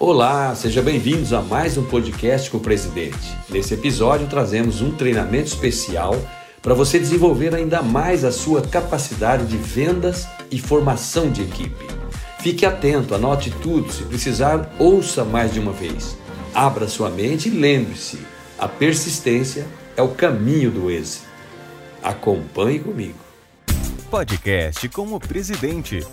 Olá, sejam bem-vindos a mais um podcast com o presidente. Nesse episódio trazemos um treinamento especial para você desenvolver ainda mais a sua capacidade de vendas e formação de equipe. Fique atento, anote tudo, se precisar, ouça mais de uma vez. Abra sua mente e lembre-se: a persistência é o caminho do êxito. Acompanhe comigo. Podcast como presidente.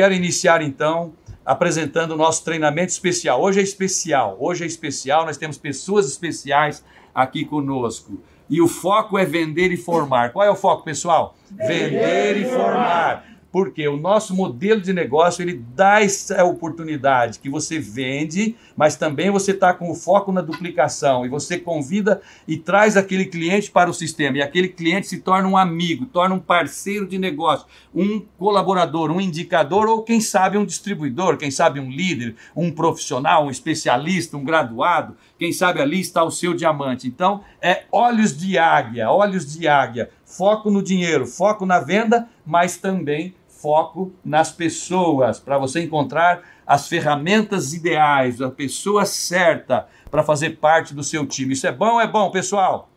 Quero iniciar então apresentando o nosso treinamento especial. Hoje é especial, hoje é especial, nós temos pessoas especiais aqui conosco. E o foco é vender e formar. Qual é o foco, pessoal? Vender e formar. Porque o nosso modelo de negócio ele dá essa oportunidade que você vende, mas também você está com o foco na duplicação e você convida e traz aquele cliente para o sistema e aquele cliente se torna um amigo, torna um parceiro de negócio, um colaborador, um indicador ou quem sabe um distribuidor, quem sabe um líder, um profissional, um especialista, um graduado. Quem sabe ali está o seu diamante. Então é olhos de águia, olhos de águia, foco no dinheiro, foco na venda, mas também foco nas pessoas, para você encontrar as ferramentas ideais, a pessoa certa para fazer parte do seu time. Isso é bom é bom, pessoal?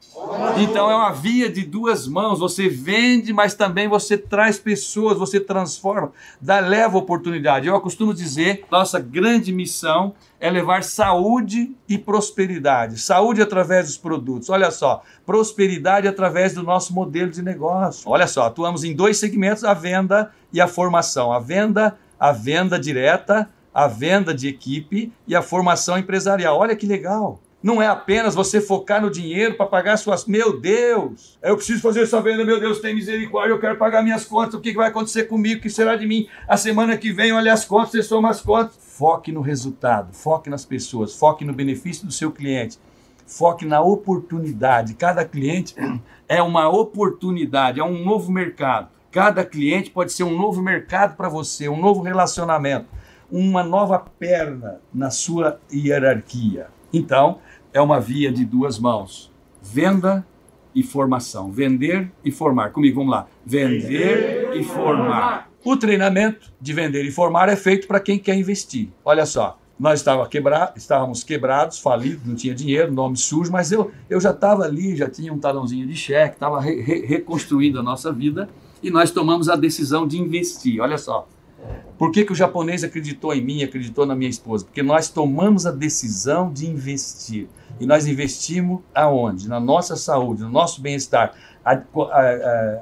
Então é uma via de duas mãos. Você vende, mas também você traz pessoas, você transforma, dá, leva oportunidade. Eu costumo dizer, nossa grande missão é levar saúde e prosperidade. Saúde através dos produtos. Olha só, prosperidade através do nosso modelo de negócio. Olha só, atuamos em dois segmentos: a venda e a formação. A venda, a venda direta, a venda de equipe e a formação empresarial. Olha que legal. Não é apenas você focar no dinheiro para pagar suas. Meu Deus! Eu preciso fazer essa venda, meu Deus, tem misericórdia, eu quero pagar minhas contas. O que vai acontecer comigo? O que será de mim? A semana que vem, olha as contas, você soma as contas. Foque no resultado, foque nas pessoas, foque no benefício do seu cliente, foque na oportunidade. Cada cliente é uma oportunidade, é um novo mercado. Cada cliente pode ser um novo mercado para você, um novo relacionamento, uma nova perna na sua hierarquia. Então, é uma via de duas mãos: venda e formação. Vender e formar. Comigo, vamos lá. Vender e formar. O treinamento de vender e formar é feito para quem quer investir. Olha só, nós estava quebra... estávamos quebrados, falidos, não tinha dinheiro, nome sujo, mas eu, eu já estava ali, já tinha um talãozinho de cheque, estava re re reconstruindo a nossa vida e nós tomamos a decisão de investir. Olha só, por que, que o japonês acreditou em mim, acreditou na minha esposa? Porque nós tomamos a decisão de investir. E nós investimos aonde? Na nossa saúde, no nosso bem-estar.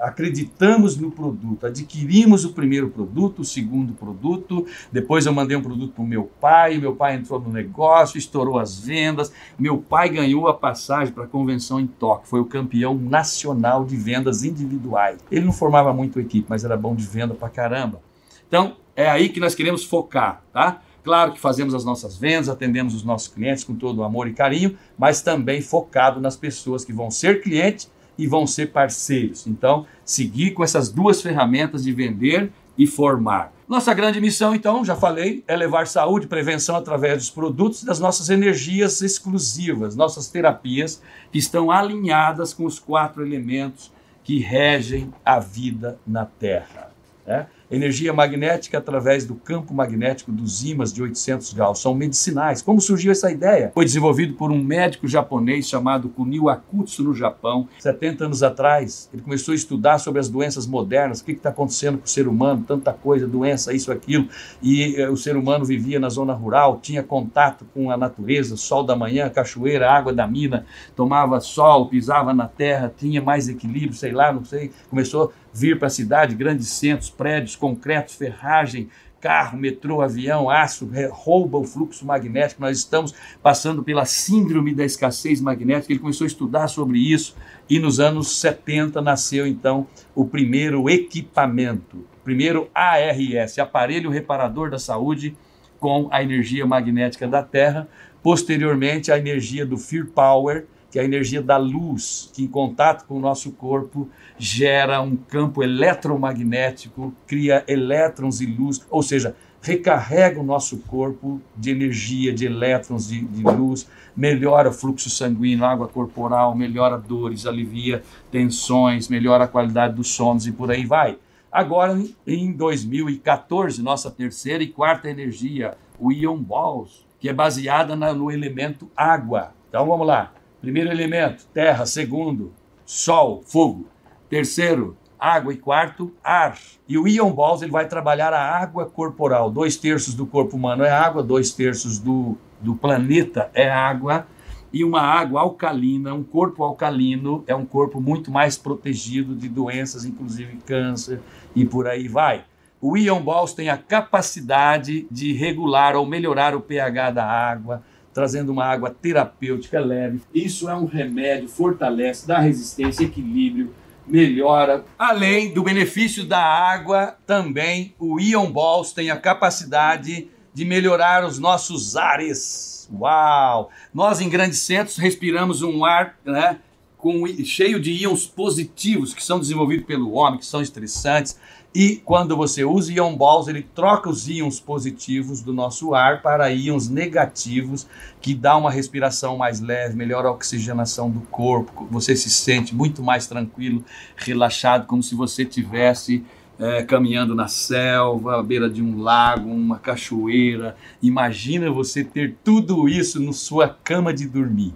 Acreditamos no produto, adquirimos o primeiro produto, o segundo produto, depois eu mandei um produto para o meu pai, meu pai entrou no negócio, estourou as vendas, meu pai ganhou a passagem para a convenção em Tóquio, foi o campeão nacional de vendas individuais. Ele não formava muito equipe, mas era bom de venda para caramba. Então, é aí que nós queremos focar, tá? Claro que fazemos as nossas vendas, atendemos os nossos clientes com todo o amor e carinho, mas também focado nas pessoas que vão ser clientes e vão ser parceiros. Então, seguir com essas duas ferramentas de vender e formar. Nossa grande missão, então, já falei, é levar saúde e prevenção através dos produtos das nossas energias exclusivas, nossas terapias que estão alinhadas com os quatro elementos que regem a vida na Terra. Né? Energia magnética através do campo magnético dos ímãs de 800 Gauss. São medicinais. Como surgiu essa ideia? Foi desenvolvido por um médico japonês chamado Kunio Akutsu no Japão, 70 anos atrás. Ele começou a estudar sobre as doenças modernas, o que está acontecendo com o ser humano, tanta coisa, doença, isso, aquilo. E eh, o ser humano vivia na zona rural, tinha contato com a natureza, sol da manhã, cachoeira, água da mina, tomava sol, pisava na terra, tinha mais equilíbrio, sei lá, não sei. Começou vir para a cidade, grandes centros, prédios, concretos, ferragem, carro, metrô, avião, aço, rouba o fluxo magnético. Nós estamos passando pela síndrome da escassez magnética. Ele começou a estudar sobre isso e nos anos 70 nasceu então o primeiro equipamento, o primeiro ARS, aparelho reparador da saúde com a energia magnética da Terra, posteriormente a energia do Fear Power, que é a energia da luz, que em contato com o nosso corpo gera um campo eletromagnético, cria elétrons e luz, ou seja, recarrega o nosso corpo de energia, de elétrons, de, de luz, melhora o fluxo sanguíneo, água corporal, melhora dores, alivia tensões, melhora a qualidade dos sonos e por aí vai. Agora, em 2014, nossa terceira e quarta energia, o Ion Balls, que é baseada no elemento água. Então vamos lá. Primeiro elemento, terra. Segundo, sol, fogo. Terceiro, água. E quarto, ar. E o Ion Balls ele vai trabalhar a água corporal. Dois terços do corpo humano é água, dois terços do, do planeta é água e uma água alcalina, um corpo alcalino, é um corpo muito mais protegido de doenças, inclusive câncer e por aí vai. O Ion Balls tem a capacidade de regular ou melhorar o pH da água, trazendo uma água terapêutica leve. Isso é um remédio, fortalece, dá resistência, equilíbrio, melhora. Além do benefício da água, também o Ion Balls tem a capacidade de melhorar os nossos ares Uau! Nós em grandes centros respiramos um ar né, com, cheio de íons positivos que são desenvolvidos pelo homem, que são estressantes. E quando você usa Ion Balls, ele troca os íons positivos do nosso ar para íons negativos, que dá uma respiração mais leve, melhora a oxigenação do corpo. Você se sente muito mais tranquilo, relaxado, como se você tivesse é, caminhando na selva, à beira de um lago, uma cachoeira. Imagina você ter tudo isso na sua cama de dormir.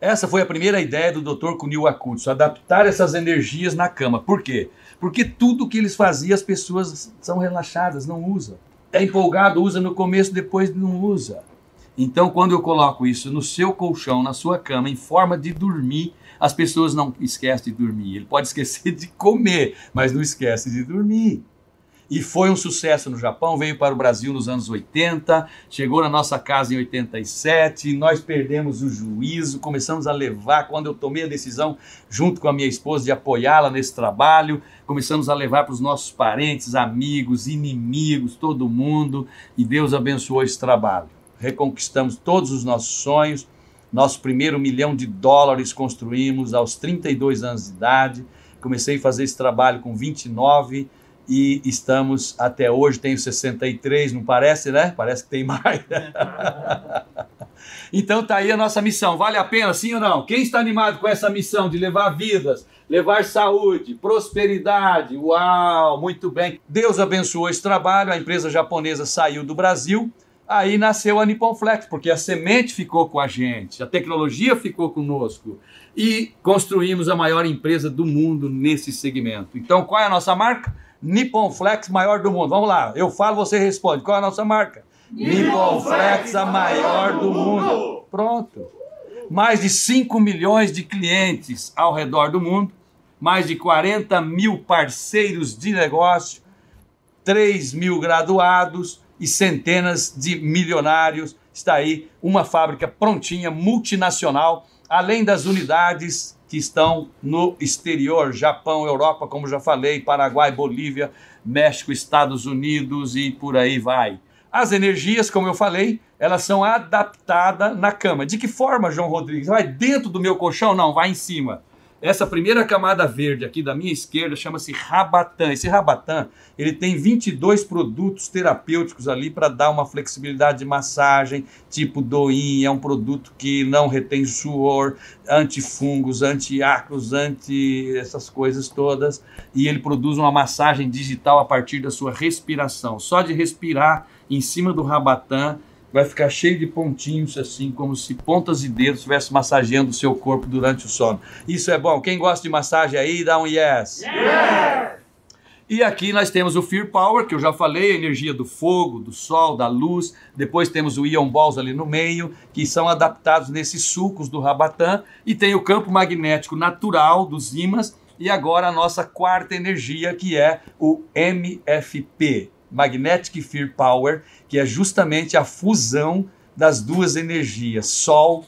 Essa foi a primeira ideia do Dr. Kunio Akutsu, adaptar essas energias na cama. Por quê? Porque tudo que eles faziam as pessoas são relaxadas, não usam. É empolgado, usa no começo, depois não usa. Então, quando eu coloco isso no seu colchão, na sua cama, em forma de dormir, as pessoas não esquecem de dormir. Ele pode esquecer de comer, mas não esquece de dormir. E foi um sucesso no Japão, veio para o Brasil nos anos 80, chegou na nossa casa em 87, nós perdemos o juízo, começamos a levar, quando eu tomei a decisão, junto com a minha esposa, de apoiá-la nesse trabalho, começamos a levar para os nossos parentes, amigos, inimigos, todo mundo, e Deus abençoou esse trabalho. Reconquistamos todos os nossos sonhos, nosso primeiro milhão de dólares construímos aos 32 anos de idade. Comecei a fazer esse trabalho com 29 e estamos até hoje, tenho 63, não parece, né? Parece que tem mais. então tá aí a nossa missão. Vale a pena, sim ou não? Quem está animado com essa missão de levar vidas, levar saúde, prosperidade? Uau, muito bem. Deus abençoou esse trabalho. A empresa japonesa saiu do Brasil Aí nasceu a Nippon Flex, porque a semente ficou com a gente, a tecnologia ficou conosco e construímos a maior empresa do mundo nesse segmento. Então, qual é a nossa marca? Nippon Flex, maior do mundo. Vamos lá, eu falo, você responde. Qual é a nossa marca? Nippon Flex, a maior do mundo. Pronto. Mais de 5 milhões de clientes ao redor do mundo, mais de 40 mil parceiros de negócio, 3 mil graduados e centenas de milionários. Está aí uma fábrica prontinha, multinacional, além das unidades que estão no exterior, Japão, Europa, como já falei, Paraguai, Bolívia, México, Estados Unidos e por aí vai. As energias, como eu falei, elas são adaptadas na cama. De que forma, João Rodrigues? Vai dentro do meu colchão? Não, vai em cima. Essa primeira camada verde aqui da minha esquerda chama-se Rabatan. Esse Rabatan, ele tem 22 produtos terapêuticos ali para dar uma flexibilidade de massagem, tipo Doin, é um produto que não retém suor, antifungos, antiácaros, anti essas coisas todas, e ele produz uma massagem digital a partir da sua respiração. Só de respirar em cima do Rabatan, vai ficar cheio de pontinhos, assim, como se pontas e dedos estivessem massageando o seu corpo durante o sono. Isso é bom. Quem gosta de massagem aí, dá um yes. yes! E aqui nós temos o Fear Power, que eu já falei, a energia do fogo, do sol, da luz. Depois temos o Ion Balls ali no meio, que são adaptados nesses sucos do Rabatã. E tem o campo magnético natural dos ímãs. E agora a nossa quarta energia, que é o MFP, Magnetic Fear Power, que é justamente a fusão das duas energias, Sol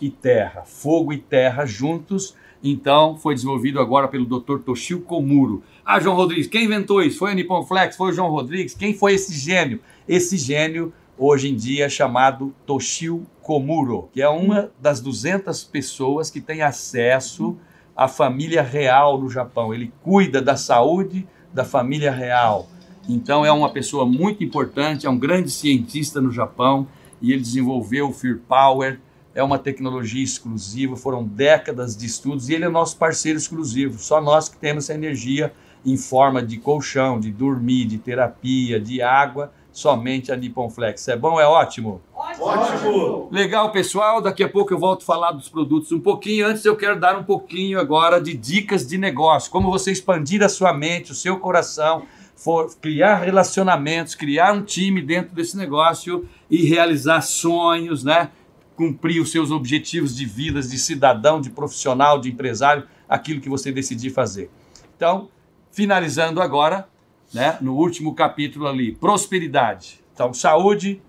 e Terra, fogo e terra juntos. Então, foi desenvolvido agora pelo Dr. Toshio Komuro. Ah, João Rodrigues, quem inventou isso? Foi a Nippon Flex? Foi o João Rodrigues? Quem foi esse gênio? Esse gênio, hoje em dia, é chamado Toshio Komuro, que é uma das 200 pessoas que tem acesso à família real no Japão. Ele cuida da saúde da família real então é uma pessoa muito importante, é um grande cientista no Japão e ele desenvolveu o Fear Power, é uma tecnologia exclusiva, foram décadas de estudos e ele é nosso parceiro exclusivo. Só nós que temos essa energia em forma de colchão, de dormir, de terapia, de água, somente a Nippon Flex. É bom, é ótimo? Ótimo! Legal, pessoal. Daqui a pouco eu volto a falar dos produtos um pouquinho. Antes eu quero dar um pouquinho agora de dicas de negócio. Como você expandir a sua mente, o seu coração, for criar relacionamentos, criar um time dentro desse negócio e realizar sonhos, né? Cumprir os seus objetivos de vida, de cidadão, de profissional, de empresário, aquilo que você decidir fazer. Então, finalizando agora, né, no último capítulo ali, prosperidade. Então, saúde,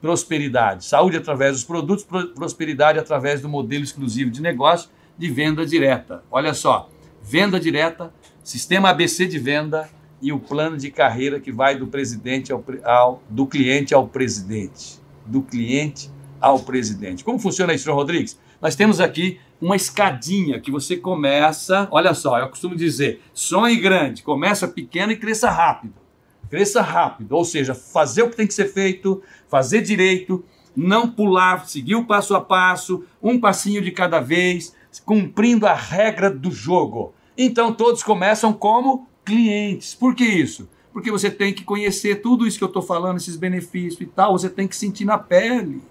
prosperidade. Saúde através dos produtos, prosperidade através do modelo exclusivo de negócio de venda direta. Olha só, venda direta, sistema ABC de venda e o plano de carreira que vai do presidente ao, ao do cliente ao presidente, do cliente ao presidente. Como funciona isso, Rodrigues? Nós temos aqui uma escadinha que você começa. Olha só, eu costumo dizer: sonhe grande, começa pequeno e cresça rápido. Cresça rápido, ou seja, fazer o que tem que ser feito, fazer direito, não pular, seguir o passo a passo, um passinho de cada vez, cumprindo a regra do jogo. Então todos começam como clientes. Por que isso? Porque você tem que conhecer tudo isso que eu estou falando, esses benefícios e tal, você tem que sentir na pele.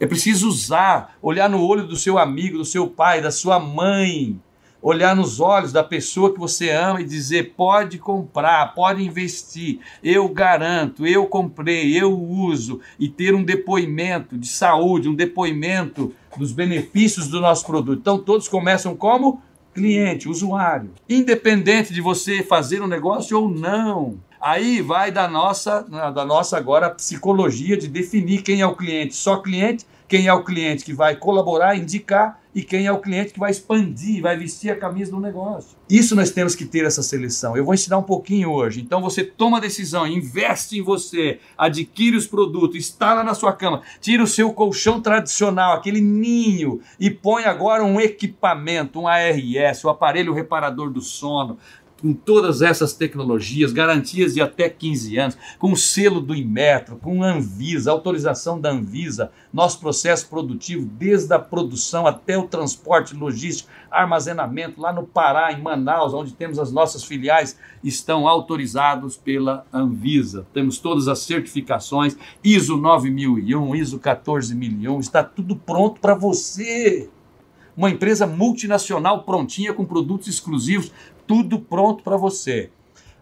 É preciso usar, olhar no olho do seu amigo, do seu pai, da sua mãe, olhar nos olhos da pessoa que você ama e dizer: pode comprar, pode investir, eu garanto, eu comprei, eu uso, e ter um depoimento de saúde, um depoimento dos benefícios do nosso produto. Então, todos começam como cliente, usuário, independente de você fazer um negócio ou não. Aí vai da nossa, da nossa agora psicologia de definir quem é o cliente, só cliente, quem é o cliente que vai colaborar, indicar e quem é o cliente que vai expandir, vai vestir a camisa do negócio. Isso nós temos que ter essa seleção. Eu vou ensinar um pouquinho hoje. Então você toma a decisão, investe em você, adquire os produtos, instala na sua cama, tira o seu colchão tradicional, aquele ninho e põe agora um equipamento, um ARS, o aparelho reparador do sono, com todas essas tecnologias, garantias de até 15 anos, com o selo do Inmetro, com a Anvisa, autorização da Anvisa, nosso processo produtivo, desde a produção até o transporte logístico, armazenamento, lá no Pará, em Manaus, onde temos as nossas filiais, estão autorizados pela Anvisa. Temos todas as certificações, ISO 9001, ISO 14001, está tudo pronto para você uma empresa multinacional prontinha com produtos exclusivos tudo pronto para você.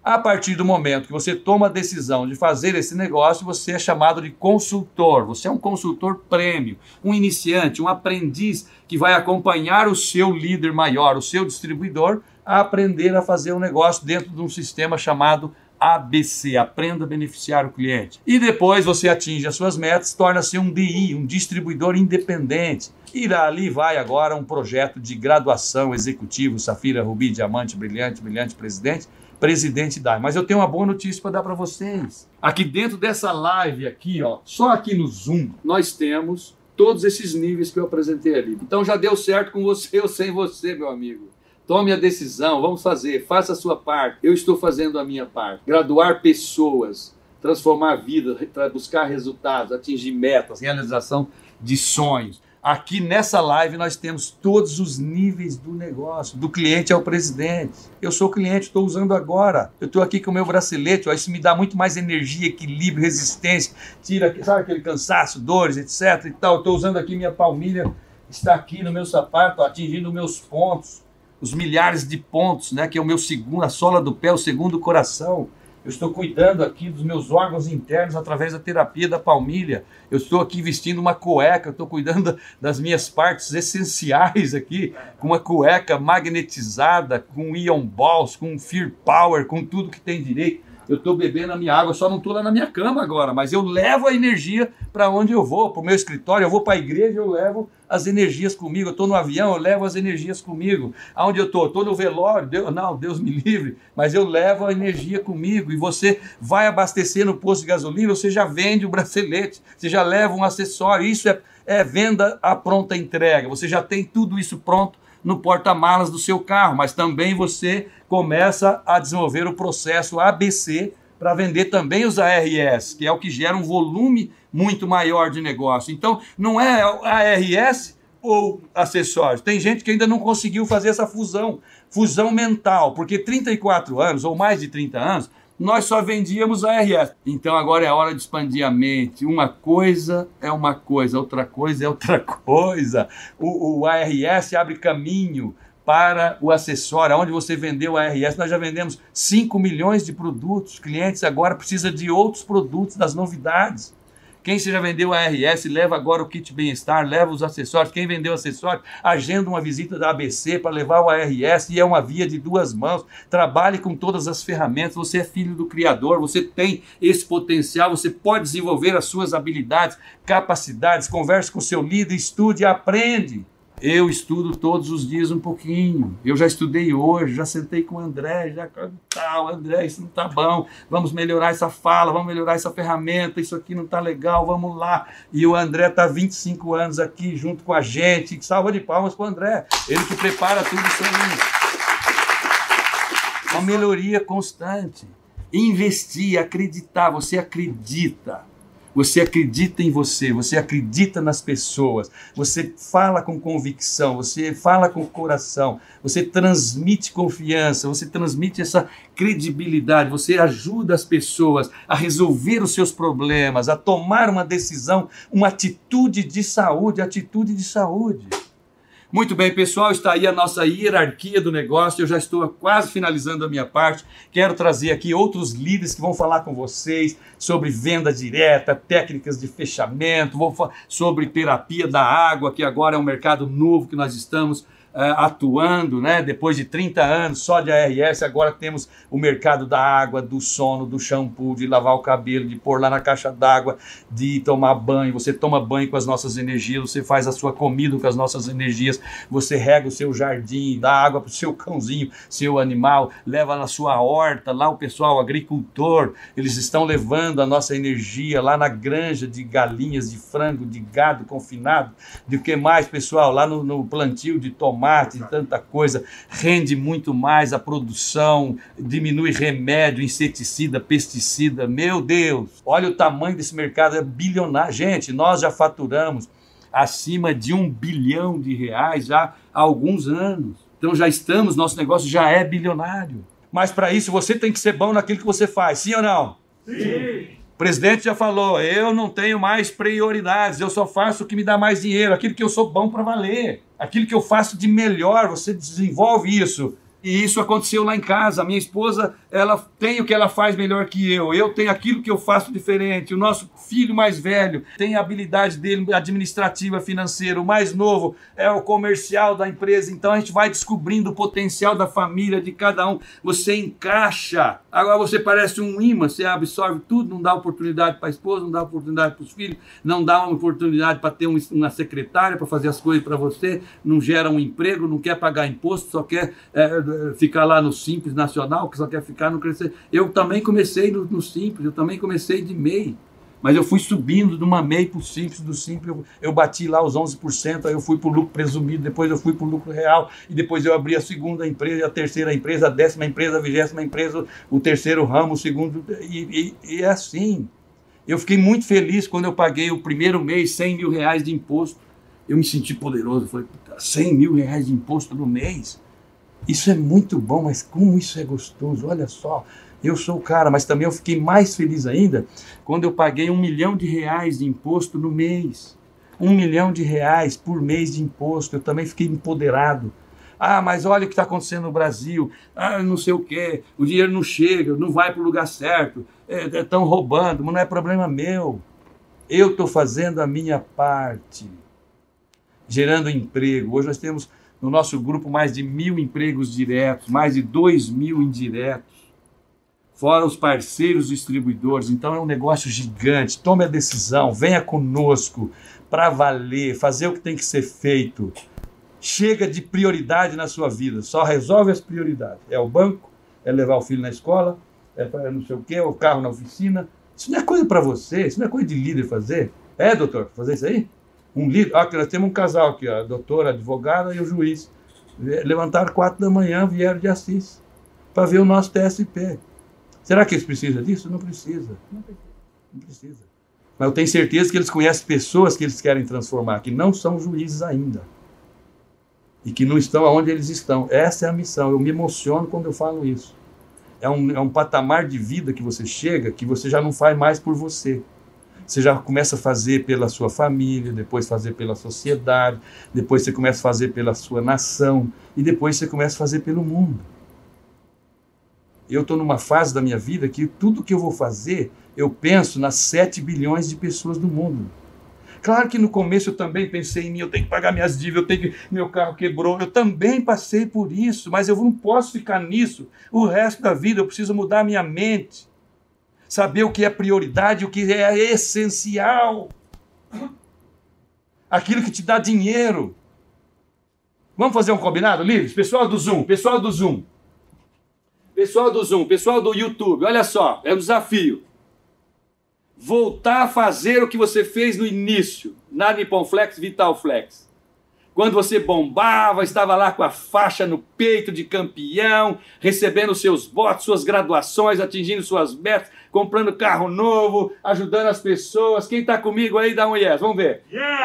A partir do momento que você toma a decisão de fazer esse negócio, você é chamado de consultor. Você é um consultor prêmio, um iniciante, um aprendiz que vai acompanhar o seu líder maior, o seu distribuidor, a aprender a fazer um negócio dentro de um sistema chamado ABC, aprenda a beneficiar o cliente. E depois você atinge as suas metas, torna-se um DI, um distribuidor independente. E ali vai agora um projeto de graduação executivo, Safira, Rubi, Diamante, Brilhante, Brilhante Presidente, Presidente da. Mas eu tenho uma boa notícia para dar para vocês. Aqui dentro dessa live aqui, ó, só aqui no Zoom, nós temos todos esses níveis que eu apresentei ali. Então já deu certo com você ou sem você, meu amigo. Tome a decisão, vamos fazer, faça a sua parte. Eu estou fazendo a minha parte. Graduar pessoas, transformar vidas, buscar resultados, atingir metas, realização de sonhos. Aqui nessa live nós temos todos os níveis do negócio, do cliente ao presidente. Eu sou cliente, estou usando agora. Eu estou aqui com o meu bracelete, ó, isso me dá muito mais energia, equilíbrio, resistência, tira sabe, aquele cansaço, dores, etc. e tal. Estou usando aqui minha palmilha, está aqui no meu sapato, atingindo meus pontos os milhares de pontos, né, que é o meu segundo, a sola do pé, o segundo coração. Eu estou cuidando aqui dos meus órgãos internos através da terapia da palmilha. Eu estou aqui vestindo uma cueca, estou cuidando das minhas partes essenciais aqui, com uma cueca magnetizada, com ion balls, com fear power, com tudo que tem direito eu estou bebendo a minha água, só não estou lá na minha cama agora, mas eu levo a energia para onde eu vou, para o meu escritório, eu vou para a igreja, eu levo as energias comigo, eu estou no avião, eu levo as energias comigo. Aonde eu estou? Estou no velório, Deus, não, Deus me livre, mas eu levo a energia comigo. E você vai abastecer no posto de gasolina, você já vende o bracelete, você já leva um acessório. Isso é, é venda à pronta entrega. Você já tem tudo isso pronto no porta-malas do seu carro, mas também você começa a desenvolver o processo ABC para vender também os ARS, que é o que gera um volume muito maior de negócio. Então, não é ARS ou acessórios. Tem gente que ainda não conseguiu fazer essa fusão, fusão mental, porque 34 anos ou mais de 30 anos, nós só vendíamos a RS. Então agora é hora de expandir a mente. Uma coisa é uma coisa, outra coisa é outra coisa. O, o ARS abre caminho para o acessório, onde você vendeu a ARS, nós já vendemos 5 milhões de produtos. Clientes agora precisa de outros produtos, das novidades. Quem já vendeu a RS, leva agora o kit bem-estar, leva os acessórios. Quem vendeu acessório, agenda uma visita da ABC para levar o ARS e é uma via de duas mãos. Trabalhe com todas as ferramentas. Você é filho do Criador, você tem esse potencial, você pode desenvolver as suas habilidades, capacidades. Converse com seu líder, estude, aprende. Eu estudo todos os dias um pouquinho. Eu já estudei hoje, já sentei com o André, já tal, André, isso não tá bom. Vamos melhorar essa fala, vamos melhorar essa ferramenta, isso aqui não tá legal, vamos lá. E o André tá 25 anos aqui junto com a gente. Salva de palmas para o André. Ele que prepara tudo isso aí. Uma melhoria constante. Investir, acreditar, você acredita. Você acredita em você, você acredita nas pessoas, você fala com convicção, você fala com coração, você transmite confiança, você transmite essa credibilidade, você ajuda as pessoas a resolver os seus problemas, a tomar uma decisão, uma atitude de saúde, atitude de saúde. Muito bem, pessoal, está aí a nossa hierarquia do negócio. Eu já estou quase finalizando a minha parte. Quero trazer aqui outros líderes que vão falar com vocês sobre venda direta, técnicas de fechamento, vou sobre terapia da água, que agora é um mercado novo que nós estamos atuando, né? Depois de 30 anos só de ARS, agora temos o mercado da água, do sono, do shampoo, de lavar o cabelo, de pôr lá na caixa d'água, de tomar banho. Você toma banho com as nossas energias, você faz a sua comida com as nossas energias, você rega o seu jardim, dá água para o seu cãozinho, seu animal, leva na sua horta, lá o pessoal, o agricultor, eles estão levando a nossa energia lá na granja de galinhas, de frango, de gado confinado, de que mais, pessoal, lá no, no plantio de tomate tomate, tanta coisa, rende muito mais a produção, diminui remédio, inseticida, pesticida. Meu Deus, olha o tamanho desse mercado, é bilionário. Gente, nós já faturamos acima de um bilhão de reais já há alguns anos. Então já estamos, nosso negócio já é bilionário. Mas para isso você tem que ser bom naquilo que você faz, sim ou não? Sim. O presidente já falou: eu não tenho mais prioridades, eu só faço o que me dá mais dinheiro, aquilo que eu sou bom para valer, aquilo que eu faço de melhor, você desenvolve isso. E isso aconteceu lá em casa. A minha esposa, ela tem o que ela faz melhor que eu. Eu tenho aquilo que eu faço diferente. O nosso filho mais velho tem a habilidade dele administrativa, financeira. O mais novo é o comercial da empresa. Então a gente vai descobrindo o potencial da família, de cada um. Você encaixa. Agora você parece um imã, você absorve tudo, não dá oportunidade para a esposa, não dá oportunidade para os filhos, não dá uma oportunidade para ter uma secretária para fazer as coisas para você, não gera um emprego, não quer pagar imposto, só quer. É, ficar lá no Simples Nacional, que só quer ficar no Crescer. Eu também comecei no, no Simples, eu também comecei de MEI. Mas eu fui subindo de uma MEI para o Simples, do Simples eu, eu, bati lá os 11%, aí eu fui para o lucro presumido, depois eu fui para o lucro real, e depois eu abri a segunda empresa, a terceira empresa, a décima empresa, a vigésima empresa, o terceiro ramo, o segundo, e, e, é assim. Eu fiquei muito feliz quando eu paguei o primeiro mês 100 mil reais de imposto. Eu me senti poderoso, falei, 100 mil reais de imposto no mês? Isso é muito bom, mas como isso é gostoso, olha só. Eu sou o cara, mas também eu fiquei mais feliz ainda quando eu paguei um milhão de reais de imposto no mês. Um milhão de reais por mês de imposto. Eu também fiquei empoderado. Ah, mas olha o que está acontecendo no Brasil. Ah, não sei o quê. O dinheiro não chega, não vai para o lugar certo. Estão é, é, roubando, mas não é problema meu. Eu estou fazendo a minha parte, gerando emprego. Hoje nós temos no nosso grupo mais de mil empregos diretos, mais de dois mil indiretos, fora os parceiros distribuidores. Então é um negócio gigante. Tome a decisão, venha conosco para valer, fazer o que tem que ser feito. Chega de prioridade na sua vida, só resolve as prioridades. É o banco, é levar o filho na escola, é não sei o quê, é o carro na oficina. Isso não é coisa para você, isso não é coisa de líder fazer. É, doutor, fazer isso aí? Um líder. Aqui nós temos um casal aqui, a doutora, a advogada e o juiz. Levantaram quatro da manhã, vieram de Assis para ver o nosso TSP. Será que eles precisam disso? Não precisa. Não precisa. Mas eu tenho certeza que eles conhecem pessoas que eles querem transformar, que não são juízes ainda. e que não estão aonde eles estão. Essa é a missão. Eu me emociono quando eu falo isso. É um, é um patamar de vida que você chega que você já não faz mais por você. Você já começa a fazer pela sua família, depois fazer pela sociedade, depois você começa a fazer pela sua nação e depois você começa a fazer pelo mundo. Eu estou numa fase da minha vida que tudo que eu vou fazer, eu penso nas 7 bilhões de pessoas do mundo. Claro que no começo eu também pensei em mim, eu tenho que pagar minhas dívidas, eu tenho que, meu carro quebrou, eu também passei por isso, mas eu não posso ficar nisso o resto da vida, eu preciso mudar a minha mente saber o que é prioridade, o que é essencial. Aquilo que te dá dinheiro. Vamos fazer um combinado, Livres? Pessoal do Zoom, pessoal do Zoom. Pessoal do Zoom, pessoal do YouTube, olha só, é um desafio. Voltar a fazer o que você fez no início, na Nippon Flex, Vital Flex. Quando você bombava, estava lá com a faixa no peito de campeão, recebendo seus votos, suas graduações, atingindo suas metas, comprando carro novo, ajudando as pessoas. Quem está comigo aí, dá um yes. Vamos ver.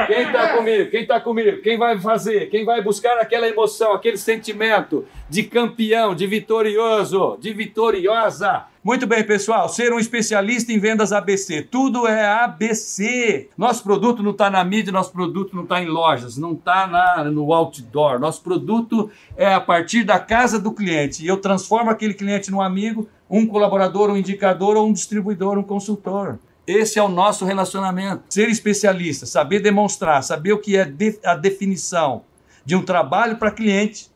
Quem está comigo? Quem está comigo? Quem vai fazer? Quem vai buscar aquela emoção, aquele sentimento de campeão, de vitorioso, de vitoriosa? Muito bem, pessoal. Ser um especialista em vendas ABC. Tudo é ABC. Nosso produto não está na mídia, nosso produto não está em lojas, não está no outdoor. Nosso produto é a partir da casa do cliente. E eu transformo aquele cliente num amigo um colaborador, um indicador ou um distribuidor, um consultor. Esse é o nosso relacionamento. Ser especialista, saber demonstrar, saber o que é a definição de um trabalho para cliente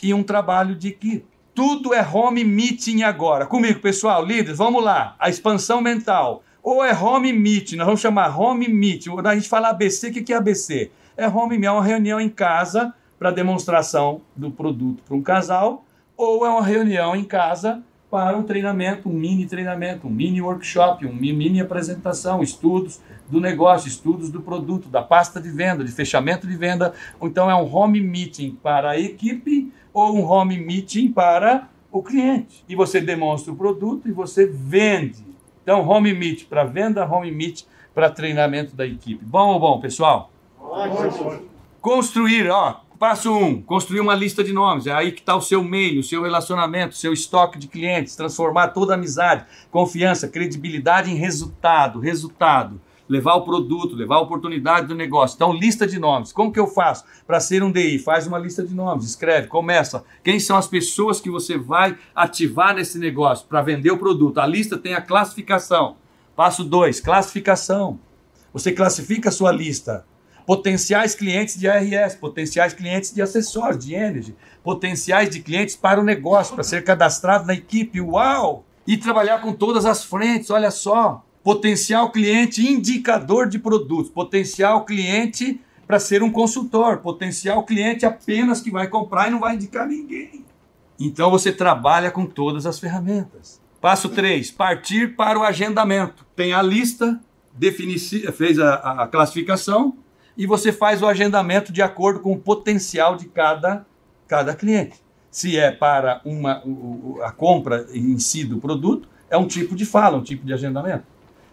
e um trabalho de equipe. Tudo é home meeting agora. Comigo, pessoal, líderes, vamos lá. A expansão mental. Ou é home meeting, nós vamos chamar home meeting. A gente fala ABC, o que é ABC? É home meeting, é uma reunião em casa para demonstração do produto para um casal, ou é uma reunião em casa para um treinamento, um mini treinamento, um mini workshop, uma mini apresentação, estudos do negócio, estudos do produto, da pasta de venda, de fechamento de venda. Então é um home meeting para a equipe ou um home meeting para o cliente. E você demonstra o produto e você vende. Então home meet para venda, home meet para treinamento da equipe. Bom ou bom, pessoal? Ótimo. Construir, ó, Passo 1, um, construir uma lista de nomes. É aí que está o seu meio, o seu relacionamento, o seu estoque de clientes, transformar toda amizade, confiança, credibilidade em resultado, resultado. Levar o produto, levar a oportunidade do negócio. Então, lista de nomes. Como que eu faço para ser um DI? Faz uma lista de nomes, escreve, começa. Quem são as pessoas que você vai ativar nesse negócio para vender o produto? A lista tem a classificação. Passo 2, classificação. Você classifica a sua lista potenciais clientes de ARS, potenciais clientes de acessórios, de energy, potenciais de clientes para o negócio, para ser cadastrado na equipe. Uau! E trabalhar com todas as frentes, olha só. Potencial cliente indicador de produtos, potencial cliente para ser um consultor, potencial cliente apenas que vai comprar e não vai indicar ninguém. Então você trabalha com todas as ferramentas. Passo 3, partir para o agendamento. Tem a lista, defini fez a, a classificação, e você faz o agendamento de acordo com o potencial de cada, cada cliente. Se é para uma, a compra em si do produto, é um tipo de fala, um tipo de agendamento.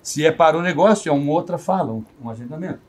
Se é para o negócio, é uma outra fala, um, um agendamento.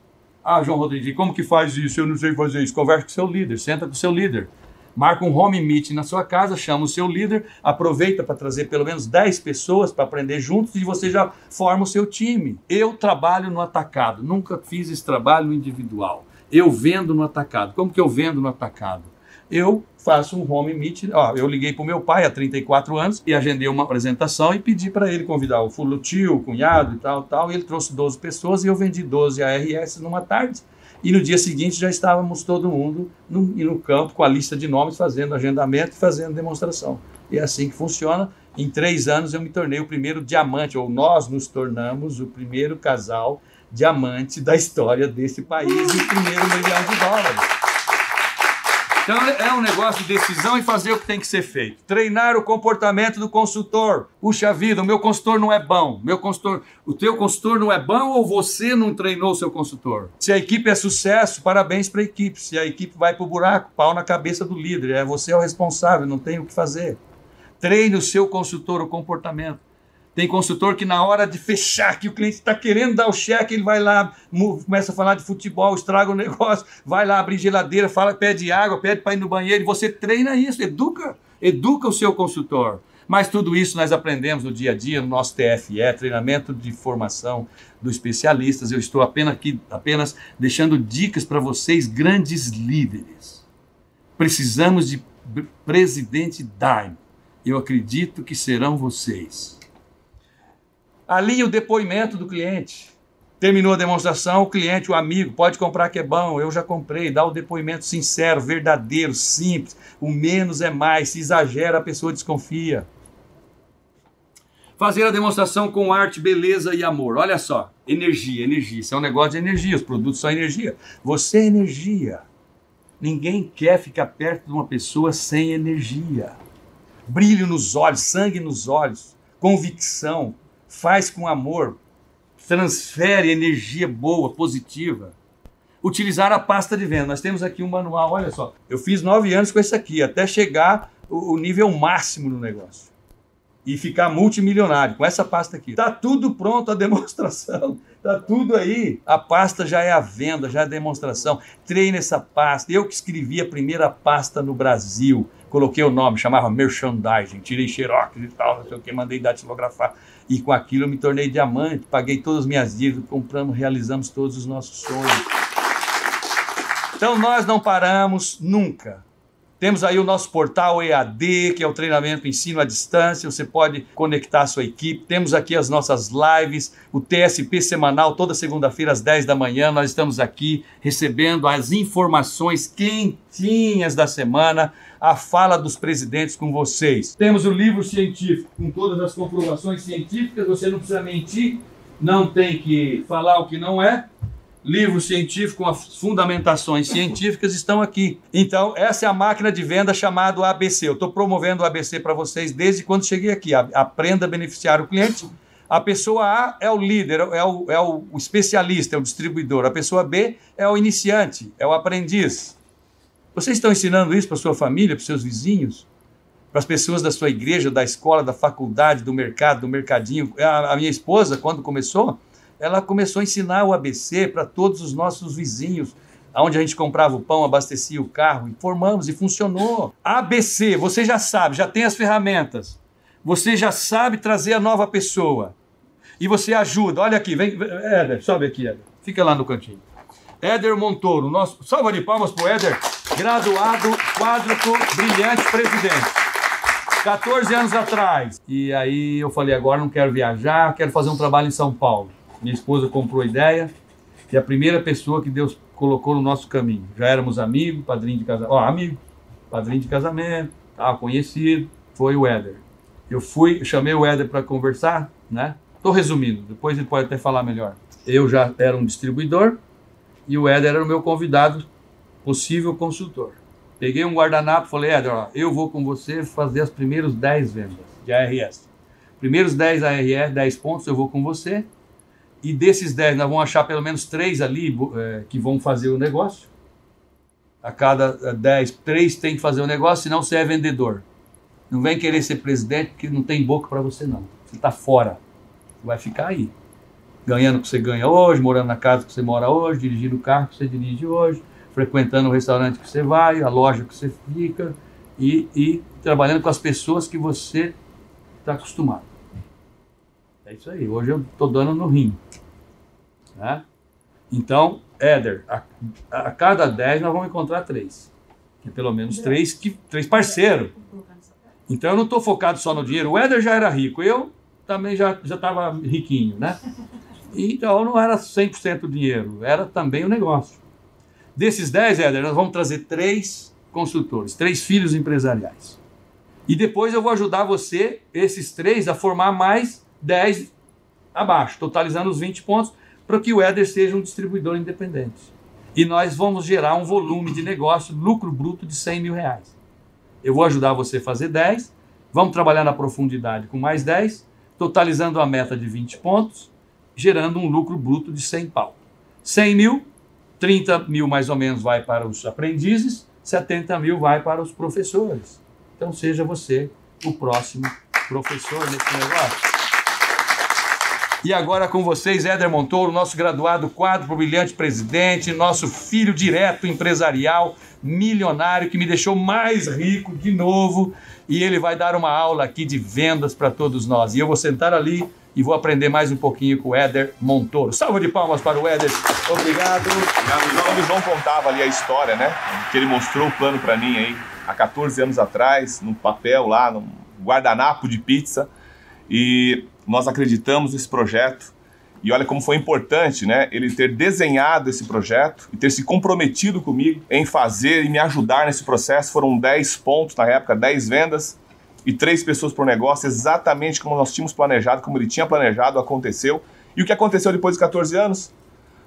Ah, João Rodrigues, como que faz isso? Eu não sei fazer isso. Converse com seu líder, senta com seu líder. Marca um home meet na sua casa, chama o seu líder, aproveita para trazer pelo menos 10 pessoas para aprender juntos e você já forma o seu time. Eu trabalho no atacado, nunca fiz esse trabalho individual. Eu vendo no atacado. Como que eu vendo no atacado? Eu faço um home meet. Ó, eu liguei para o meu pai há 34 anos e agendei uma apresentação e pedi para ele convidar o fulo tio, o cunhado e tal, tal. E ele trouxe 12 pessoas e eu vendi 12 ARS numa tarde. E no dia seguinte já estávamos todo mundo no, no campo com a lista de nomes, fazendo agendamento e fazendo demonstração. E é assim que funciona. Em três anos eu me tornei o primeiro diamante, ou nós nos tornamos o primeiro casal diamante da história desse país e o primeiro milhão de dólares. Então é um negócio de decisão e fazer o que tem que ser feito. Treinar o comportamento do consultor. Puxa vida, o meu consultor não é bom. Meu consultor, o teu consultor não é bom ou você não treinou o seu consultor? Se a equipe é sucesso, parabéns para a equipe. Se a equipe vai para o buraco, pau na cabeça do líder. É você é o responsável, não tem o que fazer. Treine o seu consultor o comportamento. Tem consultor que na hora de fechar, que o cliente está querendo dar o cheque, ele vai lá, começa a falar de futebol, estraga o negócio, vai lá abrir geladeira, fala, pede água, pede para ir no banheiro, e você treina isso, educa, educa o seu consultor. Mas tudo isso nós aprendemos no dia a dia, no nosso TFE, treinamento de formação dos especialistas. Eu estou apenas aqui, apenas deixando dicas para vocês, grandes líderes. Precisamos de presidente Dime. Eu acredito que serão vocês. Ali o depoimento do cliente. Terminou a demonstração, o cliente, o amigo, pode comprar que é bom, eu já comprei, dá o depoimento sincero, verdadeiro, simples. O menos é mais, se exagera, a pessoa desconfia. Fazer a demonstração com arte, beleza e amor. Olha só, energia, energia. Isso é um negócio de energia, os produtos são energia. Você é energia. Ninguém quer ficar perto de uma pessoa sem energia. Brilho nos olhos, sangue nos olhos, convicção, faz com amor, transfere energia boa, positiva. Utilizar a pasta de venda. Nós temos aqui um manual, olha só. Eu fiz nove anos com esse aqui, até chegar o, nível máximo no negócio. E ficar multimilionário com essa pasta aqui. Tá tudo pronto a demonstração. Tá tudo aí. A pasta já é a venda, já é a demonstração. Treine essa pasta. Eu que escrevi a primeira pasta no Brasil. Coloquei o nome, chamava merchandising. Tirei xerox e tal, não sei o que, mandei datilografar. E com aquilo eu me tornei diamante, paguei todas as minhas dívidas, compramos, realizamos todos os nossos sonhos. Então nós não paramos nunca. Temos aí o nosso portal EAD, que é o treinamento ensino à distância. Você pode conectar a sua equipe. Temos aqui as nossas lives, o TSP semanal, toda segunda-feira às 10 da manhã. Nós estamos aqui recebendo as informações quentinhas da semana, a fala dos presidentes com vocês. Temos o livro científico com todas as comprovações científicas. Você não precisa mentir, não tem que falar o que não é livro científico com as fundamentações científicas estão aqui. Então, essa é a máquina de venda chamada ABC. Eu estou promovendo o ABC para vocês desde quando cheguei aqui. Aprenda a beneficiar o cliente. A pessoa A é o líder, é o, é o especialista, é o distribuidor. A pessoa B é o iniciante, é o aprendiz. Vocês estão ensinando isso para sua família, para seus vizinhos, para as pessoas da sua igreja, da escola, da faculdade, do mercado, do mercadinho. A, a minha esposa, quando começou, ela começou a ensinar o ABC para todos os nossos vizinhos, onde a gente comprava o pão, abastecia o carro, e formamos e funcionou. ABC, você já sabe, já tem as ferramentas. Você já sabe trazer a nova pessoa. E você ajuda. Olha aqui, vem, Éder, sobe aqui, Éder. Fica lá no cantinho. Éder Montoro, nosso. Salva de palmas para o Éder, graduado, quádruplo, brilhante presidente. 14 anos atrás. E aí eu falei, agora não quero viajar, quero fazer um trabalho em São Paulo. Minha esposa comprou a ideia e a primeira pessoa que Deus colocou no nosso caminho. Já éramos amigos, padrinho de casamento, ó, amigo, padrinho de casamento, tá, conhecido, foi o Éder. Eu fui, chamei o Éder para conversar, né? Estou resumindo, depois ele pode até falar melhor. Eu já era um distribuidor e o Éder era o meu convidado, possível consultor. Peguei um guardanapo e falei, Éder, ó, eu vou com você fazer as primeiras 10 vendas de ARS. Primeiros 10 ARS, 10 pontos eu vou com você e desses 10 nós vamos achar pelo menos 3 ali é, que vão fazer o negócio. A cada 10, é, 3 tem que fazer o negócio, senão você é vendedor. Não vem querer ser presidente porque não tem boca para você não. Você está fora. Vai ficar aí. Ganhando o que você ganha hoje, morando na casa que você mora hoje, dirigindo o carro que você dirige hoje, frequentando o restaurante que você vai, a loja que você fica e, e trabalhando com as pessoas que você está acostumado. É isso aí. Hoje eu estou dando no rim. Né? Então, Éder, a, a, cada 10 nós vamos encontrar três. Que pelo menos três, que, três parceiros. Então eu não estou focado só no dinheiro. O Éder já era rico, eu também já estava riquinho, né? Então não era 100% dinheiro, era também o negócio. Desses 10, Éder, nós vamos trazer três consultores, três filhos empresariais. E depois eu vou ajudar você, esses três, a formar mais 10 abaixo, totalizando os 20 pontos para que o Éder seja um distribuidor independente. E nós vamos gerar um volume de negócio, lucro bruto de 100 mil reais. Eu vou ajudar você a fazer 10, vamos trabalhar na profundidade com mais 10, totalizando a meta de 20 pontos, gerando um lucro bruto de 100 pau. 100 mil, 30 mil mais ou menos vai para os aprendizes, 70 mil vai para os professores. Então seja você o próximo professor nesse negócio. E agora com vocês, Éder Montoro, nosso graduado quadro brilhante presidente, nosso filho direto empresarial, milionário, que me deixou mais rico de novo. E ele vai dar uma aula aqui de vendas para todos nós. E eu vou sentar ali e vou aprender mais um pouquinho com o Éder Montoro. Salva de palmas para o Éder. Obrigado. Quando o João contava ali a história, né? Que ele mostrou o plano para mim aí há 14 anos atrás, num papel lá, num guardanapo de pizza. E nós acreditamos nesse projeto. E olha como foi importante, né? Ele ter desenhado esse projeto e ter se comprometido comigo em fazer e me ajudar nesse processo. Foram 10 pontos na época, 10 vendas e 3 pessoas por negócio, exatamente como nós tínhamos planejado, como ele tinha planejado, aconteceu. E o que aconteceu depois de 14 anos?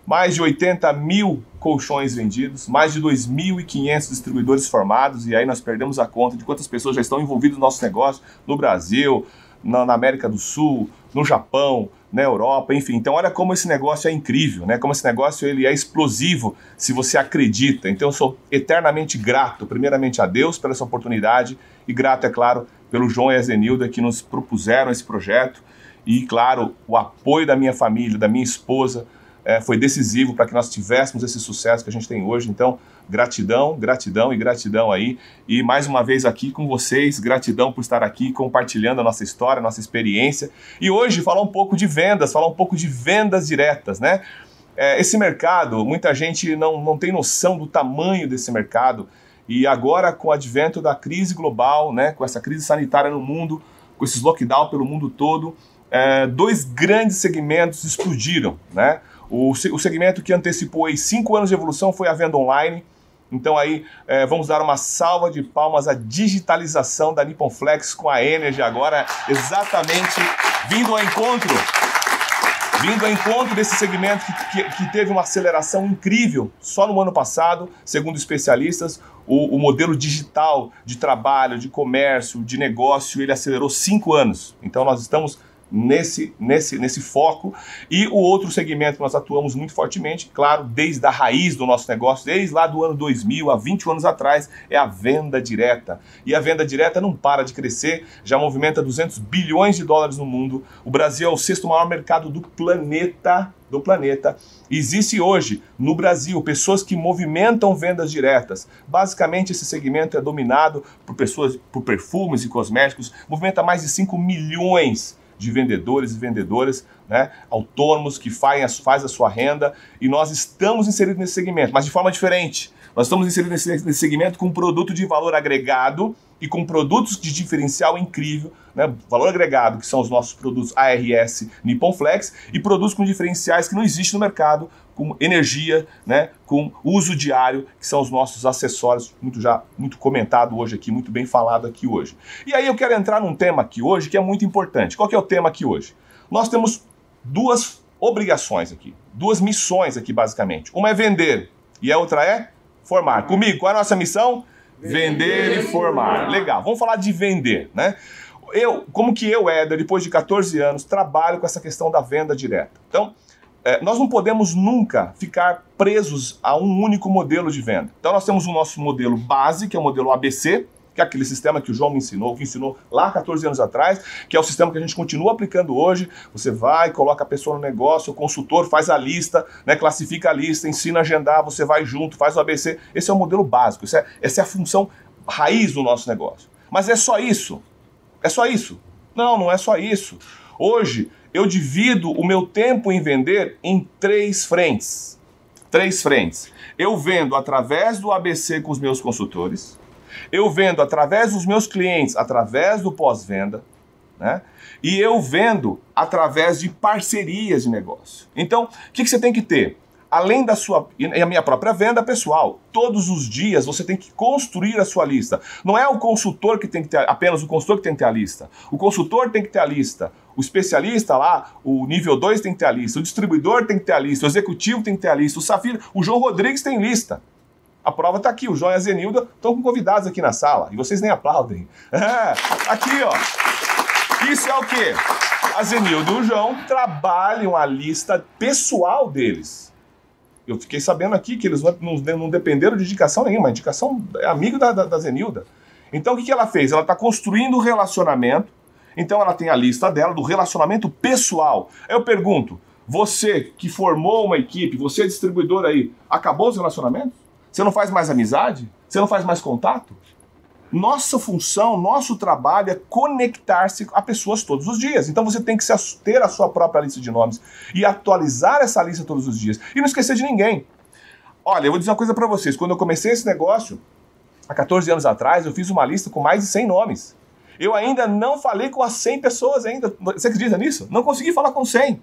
Mais de 80 mil colchões vendidos, mais de 2.500 distribuidores formados, e aí nós perdemos a conta de quantas pessoas já estão envolvidas no nosso negócio no Brasil, na, na América do Sul, no Japão, na Europa, enfim. Então olha como esse negócio é incrível, né? Como esse negócio ele é explosivo se você acredita. Então eu sou eternamente grato, primeiramente a Deus pela essa oportunidade e grato, é claro, pelo João e a Zenilda que nos propuseram esse projeto e, claro, o apoio da minha família, da minha esposa, é, foi decisivo para que nós tivéssemos esse sucesso que a gente tem hoje. Então, gratidão, gratidão e gratidão aí. E mais uma vez aqui com vocês, gratidão por estar aqui compartilhando a nossa história, a nossa experiência. E hoje falar um pouco de vendas, falar um pouco de vendas diretas, né? É, esse mercado, muita gente não, não tem noção do tamanho desse mercado. E agora, com o advento da crise global, né, com essa crise sanitária no mundo, com esses lockdown pelo mundo todo, é, dois grandes segmentos explodiram, né? O, o segmento que antecipou aí cinco anos de evolução foi a venda online. Então aí é, vamos dar uma salva de palmas à digitalização da Nippon Flex com a Energy agora exatamente vindo ao encontro vindo ao encontro desse segmento que, que, que, teve uma aceleração incrível só no ano passado, segundo especialistas, o, o, modelo digital de trabalho, de comércio, de negócio, ele acelerou cinco anos. Então nós estamos nesse, nesse, nesse foco. E o outro segmento que nós atuamos muito fortemente, claro, desde a raiz do nosso negócio, desde lá do ano 2000, há 20 anos atrás, é a venda direta. E a venda direta não para de crescer, já movimenta 200 bilhões de dólares no mundo. O Brasil é o sexto maior mercado do planeta do planeta. Existe hoje no Brasil pessoas que movimentam vendas diretas. Basicamente, esse segmento é dominado por pessoas, por perfumes e cosméticos, movimenta mais de 5 milhões de vendedores e vendedoras né, autônomos que faz, faz a sua renda e nós estamos inseridos nesse segmento, mas de forma diferente. Nós estamos inseridos nesse, nesse segmento com um produto de valor agregado e com produtos de diferencial incrível, né? valor agregado, que são os nossos produtos ARS Nippon Flex, e produtos com diferenciais que não existem no mercado, com energia, né? com uso diário, que são os nossos acessórios, muito já muito comentado hoje aqui, muito bem falado aqui hoje. E aí eu quero entrar num tema aqui hoje que é muito importante. Qual que é o tema aqui hoje? Nós temos duas obrigações aqui, duas missões aqui basicamente. Uma é vender e a outra é formar. Comigo, qual é a nossa missão? Vender, e formar. Legal, vamos falar de vender, né? Eu, como que eu, Éder, depois de 14 anos, trabalho com essa questão da venda direta. Então, é, nós não podemos nunca ficar presos a um único modelo de venda. Então, nós temos o nosso modelo base, que é o modelo ABC, que é aquele sistema que o João me ensinou, que ensinou lá 14 anos atrás, que é o sistema que a gente continua aplicando hoje. Você vai, coloca a pessoa no negócio, o consultor faz a lista, né, classifica a lista, ensina a agendar, você vai junto, faz o ABC. Esse é o modelo básico, é, essa é a função raiz do nosso negócio. Mas é só isso? É só isso? Não, não é só isso. Hoje, eu divido o meu tempo em vender em três frentes. Três frentes. Eu vendo através do ABC com os meus consultores, eu vendo através dos meus clientes, através do pós-venda, né? E eu vendo através de parcerias de negócio. Então, o que, que você tem que ter? Além da sua e a minha própria venda pessoal, todos os dias você tem que construir a sua lista. Não é o consultor que tem que ter apenas o consultor que tem que ter a lista. O consultor tem que ter a lista. O especialista lá, o nível 2 tem que ter a lista. O distribuidor tem que ter a lista. O executivo tem que ter a lista. O Safira, o João Rodrigues tem lista. A prova está aqui, o João e a Zenilda estão com convidados aqui na sala e vocês nem aplaudem. É, aqui, ó. Isso é o quê? A Zenilda e o João trabalham a lista pessoal deles. Eu fiquei sabendo aqui que eles não, não, dependeram de indicação nenhuma, indicação é amigo da, da, da Zenilda. Então o que, que ela fez? Ela está construindo um relacionamento Então ela tem a lista dela do relacionamento pessoal. Eu pergunto, você que formou uma equipe, você é distribuidor aí, acabou os relacionamentos? Você não faz mais amizade? Você não faz mais contato? Nossa função, nosso trabalho é conectar-se a pessoas todos os dias. Então você tem que ter a sua própria lista de nomes e atualizar essa lista todos os dias. E não esquecer de ninguém. Olha, eu vou dizer uma coisa para vocês. Quando eu comecei esse negócio, há 14 anos atrás, eu fiz uma lista com mais de 100 nomes. Eu ainda não falei com as 100 pessoas ainda. Você acredita nisso? Não consegui falar com 100.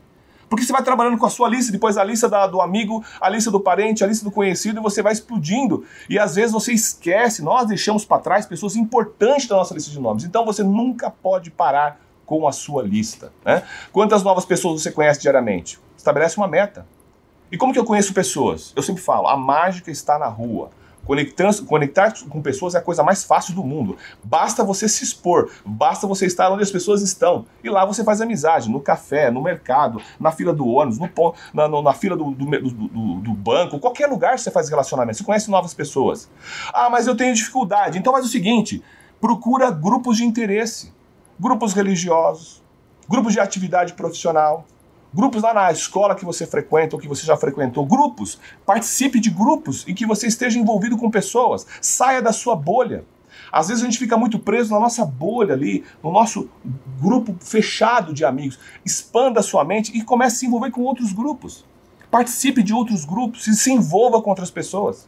Porque você vai trabalhando com a sua lista, depois a lista da, do amigo, a lista do parente, a lista do conhecido, e você vai explodindo. E às vezes você esquece, nós deixamos para trás pessoas importantes da nossa lista de nomes. Então você nunca pode parar com a sua lista. Né? Quantas novas pessoas você conhece diariamente? Estabelece uma meta. E como que eu conheço pessoas? Eu sempre falo, a mágica está na rua. Conectar com pessoas é a coisa mais fácil do mundo. Basta você se expor, basta você estar onde as pessoas estão. E lá você faz amizade, no café, no mercado, na fila do ônibus, no, na, na fila do, do, do, do, banco, qualquer lugar você faz relacionamento, você conhece novas pessoas. Ah, mas eu tenho dificuldade. Então faz o seguinte: procura grupos de interesse, grupos religiosos, grupos de atividade profissional, Grupos lá na escola que você frequenta ou que você já frequentou, grupos. Participe de grupos em que você esteja envolvido com pessoas. Saia da sua bolha. Às vezes a gente fica muito preso na nossa bolha ali, no nosso grupo fechado de amigos. Expanda a sua mente e comece a se envolver com outros grupos. Participe de outros grupos e se envolva com outras pessoas.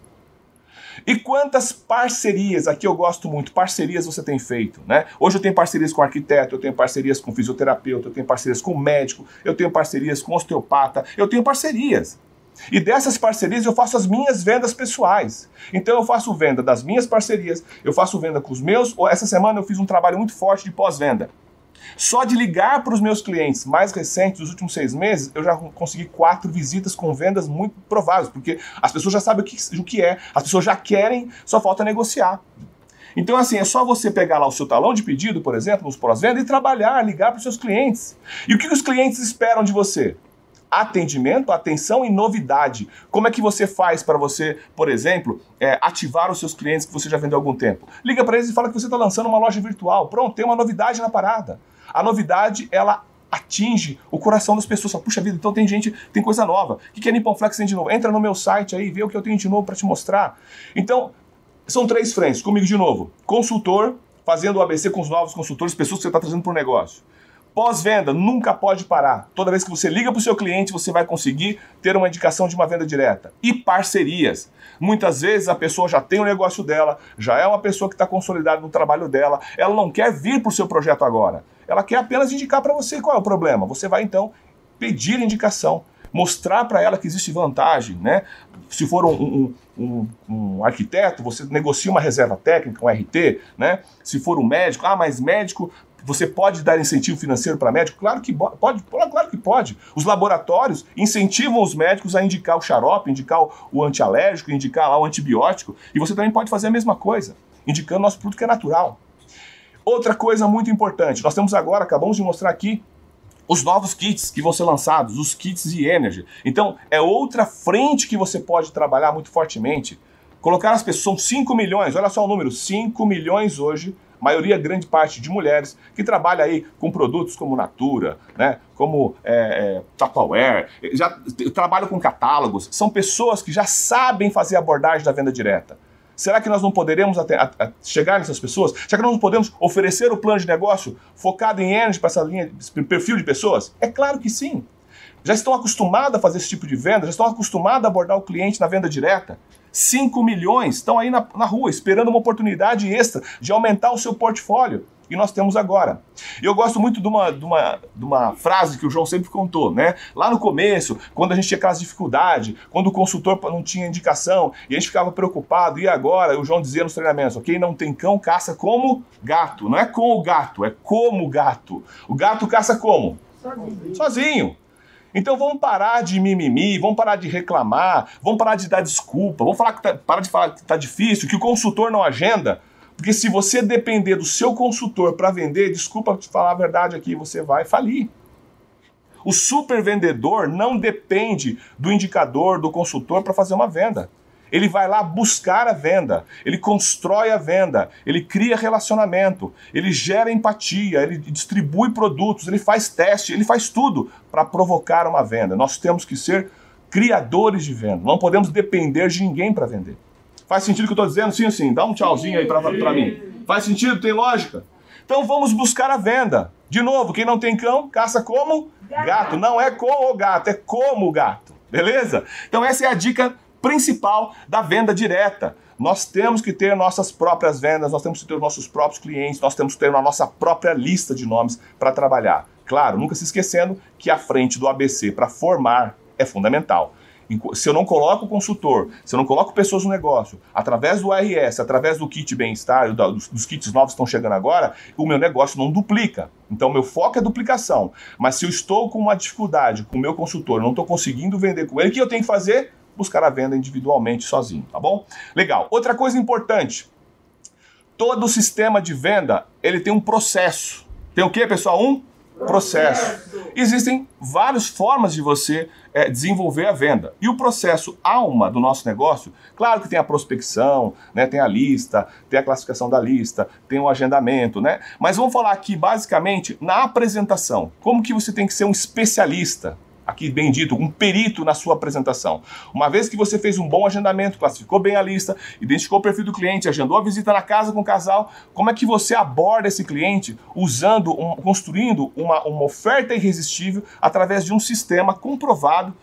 E quantas parcerias, aqui eu gosto muito, parcerias você tem feito, né? Hoje eu tenho parcerias com arquiteto, eu tenho parcerias com fisioterapeuta, eu tenho parcerias com médico, eu tenho parcerias com osteopata, eu tenho parcerias. E dessas parcerias eu faço as minhas vendas pessoais. Então eu faço venda das minhas parcerias, eu faço venda com os meus. Essa semana eu fiz um trabalho muito forte de pós-venda. Só de ligar para os meus clientes mais recentes, dos últimos seis meses, eu já consegui quatro visitas com vendas muito prováveis, porque as pessoas já sabem o que, o que é, as pessoas já querem, só falta negociar. Então, assim, é só você pegar lá o seu talão de pedido, por exemplo, nos pós-venda, e trabalhar, ligar para os seus clientes. E o que os clientes esperam de você? atendimento, atenção e novidade. Como é que você faz para você, por exemplo, é, ativar os seus clientes que você já vendeu há algum tempo? Liga para eles e fala que você está lançando uma loja virtual. Pronto, tem uma novidade na parada. A novidade, ela atinge o coração das pessoas. Fala, Puxa vida, então tem gente, tem coisa nova. O que é Nippon Flex tem de novo? Entra no meu site aí, vê o que eu tenho de novo para te mostrar. Então, são três frentes. Comigo de novo. Consultor, fazendo o ABC com os novos consultores, pessoas que você está trazendo para o negócio. Pós-venda, nunca pode parar. Toda vez que você liga para o seu cliente, você vai conseguir ter uma indicação de uma venda direta. E parcerias. Muitas vezes a pessoa já tem o negócio dela, já é uma pessoa que está consolidada no trabalho dela, ela não quer vir para o seu projeto agora. Ela quer apenas indicar para você qual é o problema. Você vai então pedir indicação, mostrar para ela que existe vantagem, né? Se for um, um, um, um, arquiteto, você negocia uma reserva técnica, um RT, né? Se for um médico, ah, mas médico você pode dar incentivo financeiro para médico? Claro que pode, claro que pode. Os laboratórios incentivam os médicos a indicar o xarope, indicar o antialérgico, indicar lá o antibiótico. E você também pode fazer a mesma coisa, indicando nosso produto que é natural. Outra coisa muito importante, nós temos agora, acabamos de mostrar aqui, os novos kits que vão ser lançados, os kits de energy. Então, é outra frente que você pode trabalhar muito fortemente. Colocar as pessoas, são 5 milhões, olha só o número, 5 milhões hoje maioria grande parte de mulheres que trabalha aí com produtos como Natura, né, como é, é, Tupperware, já trabalham com catálogos, são pessoas que já sabem fazer abordagem da venda direta. Será que nós não poderemos até, a, a chegar nessas pessoas? Será que nós não podemos oferecer o plano de negócio focado em energy para essa linha, perfil de pessoas? É claro que sim. Já estão acostumados a fazer esse tipo de venda, já estão acostumados a abordar o cliente na venda direta. 5 milhões estão aí na, na rua esperando uma oportunidade extra de aumentar o seu portfólio. E nós temos agora. Eu gosto muito de uma, de, uma, de uma frase que o João sempre contou, né? Lá no começo, quando a gente tinha aquelas dificuldades, quando o consultor não tinha indicação e a gente ficava preocupado, e agora? O João dizia nos treinamentos: quem não tem cão caça como gato. Não é com o gato, é como gato. O gato caça como? Sozinho. Sozinho. Então vamos parar de mimimi, vamos parar de reclamar, vamos parar de dar desculpa, vamos falar que tá, parar de falar que está difícil, que o consultor não agenda. Porque se você depender do seu consultor para vender, desculpa te falar a verdade aqui, você vai falir. O super vendedor não depende do indicador, do consultor para fazer uma venda. Ele vai lá buscar a venda, ele constrói a venda, ele cria relacionamento, ele gera empatia, ele distribui produtos, ele faz teste, ele faz tudo para provocar uma venda. Nós temos que ser criadores de venda, não podemos depender de ninguém para vender. Faz sentido o que eu estou dizendo? Sim, sim. Dá um tchauzinho aí para mim. Faz sentido? Tem lógica? Então vamos buscar a venda. De novo, quem não tem cão, caça como gato. Não é com o gato, é como o gato. Beleza? Então essa é a dica principal da venda direta. Nós temos que ter nossas próprias vendas, nós temos que ter nossos próprios clientes, nós temos que ter a nossa própria lista de nomes para trabalhar. Claro, nunca se esquecendo que a frente do ABC para formar é fundamental. Se eu não coloco consultor, se eu não coloco pessoas no negócio, através do ARS, através do kit bem-estar, dos, dos, kits novos que estão chegando agora, o meu negócio não duplica. Então, meu foco é duplicação. Mas se eu estou com uma dificuldade com o meu consultor, não estou conseguindo vender com ele, o que eu tenho que fazer? Buscar a venda individualmente, sozinho, tá bom? Legal. Outra coisa importante. Todo sistema de venda, ele tem um processo. Tem o que, pessoal? Um processo. Existem várias formas de você é, desenvolver a venda. E o processo alma do nosso negócio, claro que tem a prospecção, né, tem a lista, tem a classificação da lista, tem o agendamento, né? Mas vamos falar aqui basicamente na apresentação. Como que você tem que ser um especialista aqui bem dito, um perito na sua apresentação. Uma vez que você fez um bom agendamento, classificou bem a lista, identificou o perfil do cliente, agendou a visita na casa com o casal, como é que você aborda esse cliente usando, um, construindo uma, uma oferta irresistível através de um sistema comprovado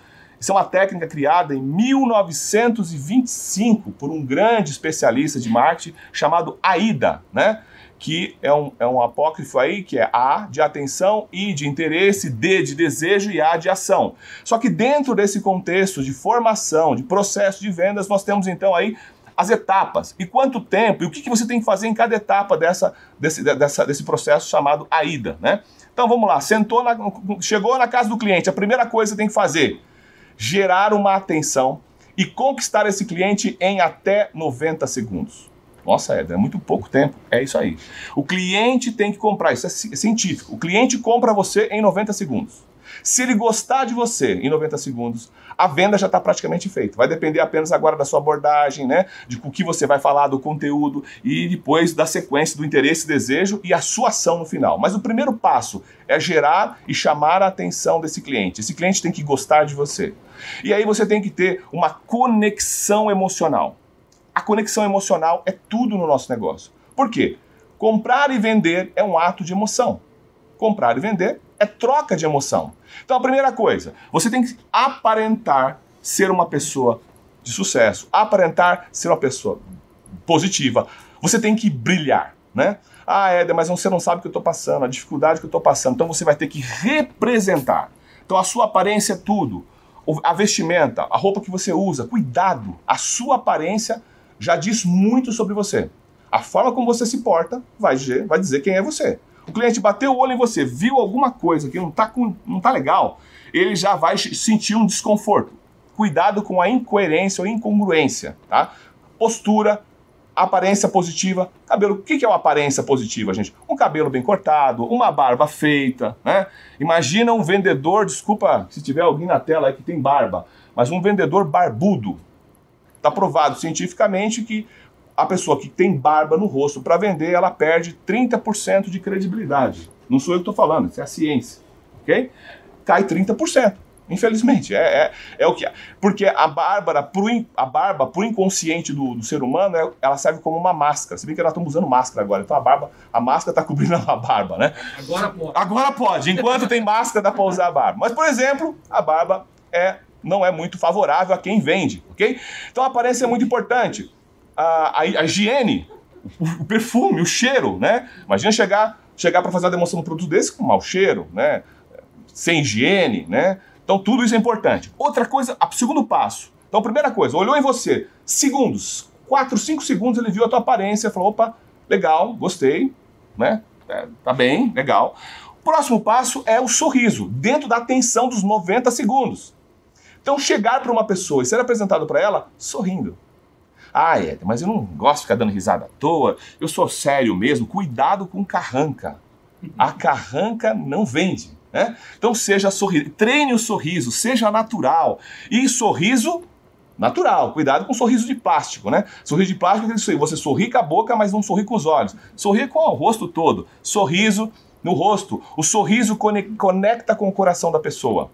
isso é uma técnica criada em 1925 por um grande especialista de marketing chamado AIDA, né? Que é um, é um apócrifo aí, que é A de atenção, I de interesse, D de desejo e A de ação. Só que dentro desse contexto de formação, de processo de vendas, nós temos então aí as etapas. E quanto tempo, e o que, que você tem que fazer em cada etapa dessa, desse, dessa, desse processo chamado AIDA, né? Então vamos lá, sentou na, chegou na casa do cliente, a primeira coisa que você tem que fazer, gerar uma atenção e conquistar esse cliente em até 90 segundos. Nossa, é, é muito pouco tempo. É isso aí. O cliente tem que comprar, isso é científico. O cliente compra você em 90 segundos. Se ele gostar de você em 90 segundos, a venda já está praticamente feita. Vai depender apenas agora da sua abordagem, né? De o que você vai falar, do conteúdo e depois da sequência do interesse, desejo e a sua ação no final. Mas o primeiro passo é gerar e chamar a atenção desse cliente. Esse cliente tem que gostar de você. E aí você tem que ter uma conexão emocional. A conexão emocional é tudo no nosso negócio. Por quê? Comprar e vender é um ato de emoção. Comprar e vender é troca de emoção. Então a primeira coisa, você tem que aparentar ser uma pessoa de sucesso, aparentar ser uma pessoa positiva. Você tem que brilhar, né? Ah, Éder, mas você não sabe o que eu estou passando, a dificuldade que eu estou passando. Então você vai ter que representar. Então a sua aparência é tudo. A vestimenta, a roupa que você usa, cuidado. A sua aparência já diz muito sobre você. A forma como você se porta vai dizer, vai dizer quem é você. O cliente bateu o olho em você, viu alguma coisa que não está não tá legal, ele já vai sentir um desconforto. Cuidado com a incoerência ou incongruência, tá? Postura, aparência positiva. Cabelo, o que é uma aparência positiva, gente? Um cabelo bem cortado, uma barba feita, né? Imagina um vendedor, desculpa se tiver alguém na tela aí que tem barba, mas um vendedor barbudo, Está provado cientificamente que a pessoa que tem barba no rosto para vender, ela perde 30% de credibilidade. Não sou eu que estou falando, isso é a ciência. Ok? Cai 30%. Infelizmente, é, é, é, o que é. Porque a, bárbara pro, a barba, pro inconsciente do, do ser humano, é, ela serve como uma máscara. Se bem que nós estamos usando máscara agora, então a barba, a máscara está cobrindo a barba, né? Agora pode. Agora pode. Enquanto tem máscara, dá para usar a barba. Mas, por exemplo, a barba é não é muito favorável a quem vende, ok? Então a aparência é muito importante. A, a, a higiene, o, o, perfume, o cheiro, né? Imagina chegar, chegar para fazer uma demonstração de um produto desse com mau cheiro, né? Sem higiene, né? Então tudo isso é importante. Outra coisa, o segundo passo. Então, primeira coisa, olhou em você, segundos, 4, 5 segundos ele viu a tua aparência, falou, opa, legal, gostei, né? É, tá bem, legal. Próximo passo é o sorriso, dentro da atenção dos 90 segundos. Então, chegar para uma pessoa e ser apresentado para ela sorrindo. Ah, é, mas eu não gosto de ficar dando risada à toa, eu sou sério mesmo, cuidado com carranca. A carranca não vende. Né? Então seja sorriso, treine o sorriso, seja natural. E sorriso Natural, cuidado com sorriso de plástico, né? Sorriso de plástico é isso aí, você sorri com a boca, mas não sorri com os olhos. Sorri com o rosto todo. Sorriso no rosto. O sorriso conecta com o coração da pessoa.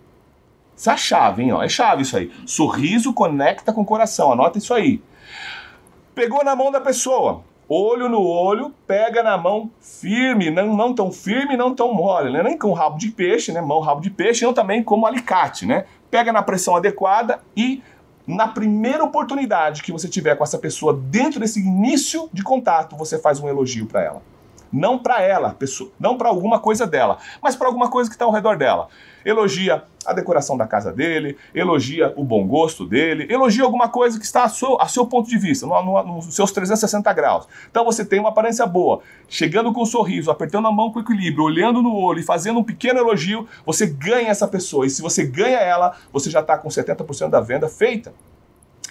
Isso é chave, hein? Ó. É chave isso aí. Sorriso conecta com o coração. Anota isso aí. Pegou na mão da pessoa. Olho no olho, pega na mão firme, não, não tão firme, não tão mole, né? Nem com rabo de peixe, né? Mão rabo de peixe, não também como alicate, né? Pega na pressão adequada e na primeira oportunidade que você tiver com essa pessoa dentro desse início de contato, você faz um elogio para ela. Não para ela, pessoa, não para alguma coisa dela, mas para alguma coisa que está ao redor dela. Elogia a decoração da casa dele, elogia o bom gosto dele, elogia alguma coisa que está a seu, a seu ponto de vista, no, no, nos seus 360 graus. Então você tem uma aparência boa, chegando com um sorriso, apertando a mão com equilíbrio, olhando no olho e fazendo um pequeno elogio, você ganha essa pessoa. E se você ganha ela, você já está com 70% da venda feita.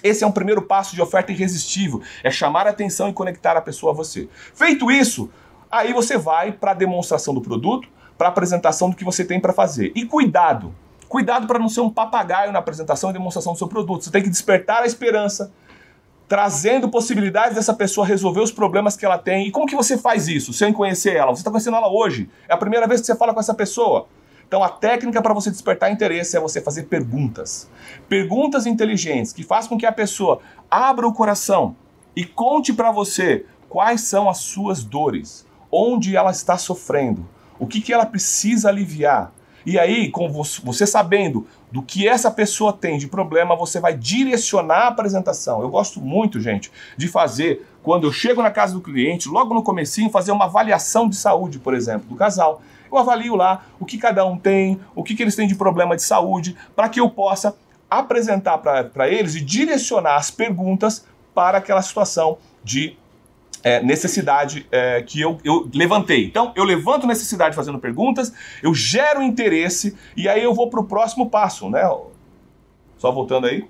Esse é um primeiro passo de oferta irresistível, é chamar a atenção e conectar a pessoa a você. Feito isso, aí você vai para a demonstração do produto, para apresentação do que você tem para fazer. E cuidado, cuidado para não ser um papagaio na apresentação e demonstração do seu produto. Você tem que despertar a esperança, trazendo possibilidades dessa pessoa resolver os problemas que ela tem. E como que você faz isso sem conhecer ela? Você está conhecendo ela hoje, é a primeira vez que você fala com essa pessoa. Então a técnica para você despertar interesse é você fazer perguntas. Perguntas inteligentes que façam com que a pessoa abra o coração e conte para você quais são as suas dores, onde ela está sofrendo, o que, que ela precisa aliviar. E aí, com você sabendo do que essa pessoa tem de problema, você vai direcionar a apresentação. Eu gosto muito, gente, de fazer quando eu chego na casa do cliente, logo no comecinho, fazer uma avaliação de saúde, por exemplo, do casal. Eu avalio lá o que cada um tem, o que, que eles têm de problema de saúde, para que eu possa apresentar para eles e direcionar as perguntas para aquela situação de é, necessidade é, que eu, eu levantei. Então, eu levanto necessidade fazendo perguntas, eu gero interesse e aí eu vou para o próximo passo, né? Só voltando aí.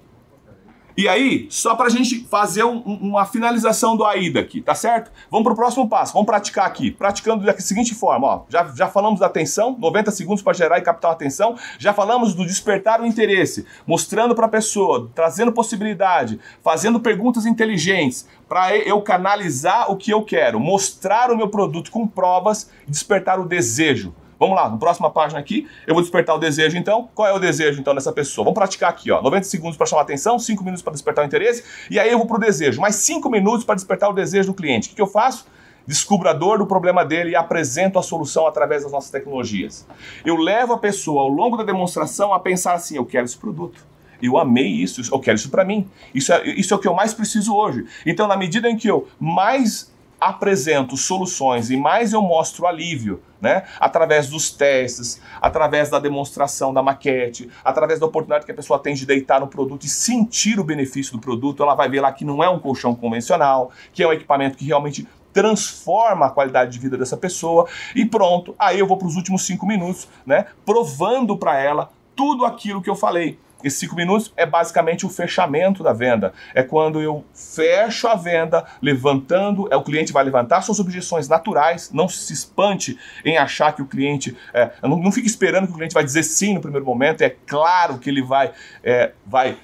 E aí, só para a gente fazer um, uma finalização do AIDA aqui, tá certo? Vamos para o próximo passo, vamos praticar aqui. Praticando da seguinte forma, ó. Já, já falamos da atenção, 90 segundos para gerar e captar a atenção. Já falamos do despertar o interesse, mostrando para a pessoa, trazendo possibilidade, fazendo perguntas inteligentes, para eu canalizar o que eu quero, mostrar o meu produto com provas despertar o desejo. Vamos lá, na próxima página aqui, eu vou despertar o desejo então. Qual é o desejo então dessa pessoa? Vamos praticar aqui, ó. 90 segundos para chamar atenção, 5 minutos para despertar o interesse, e aí eu vou pro desejo. Mais 5 minutos para despertar o desejo do cliente. O que, que eu faço? Descubro a dor do problema dele e apresento a solução através das nossas tecnologias. Eu levo a pessoa ao longo da demonstração a pensar assim: eu quero esse produto. Eu amei isso, eu quero isso para mim. Isso é, isso é o que eu mais preciso hoje. Então, na medida em que eu mais apresento soluções e mais eu mostro alívio, né? Através dos testes, através da demonstração da maquete, através da oportunidade que a pessoa tem de deitar no produto e sentir o benefício do produto, ela vai ver lá que não é um colchão convencional, que é um equipamento que realmente transforma a qualidade de vida dessa pessoa e pronto. Aí eu vou para os últimos cinco minutos, né? Provando para ela tudo aquilo que eu falei. Esses cinco minutos é basicamente o fechamento da venda. É quando eu fecho a venda, levantando, é o cliente vai levantar suas objeções naturais, não se espante em achar que o cliente. É, não, não fique esperando que o cliente vai dizer sim no primeiro momento. É claro que ele vai, é, vai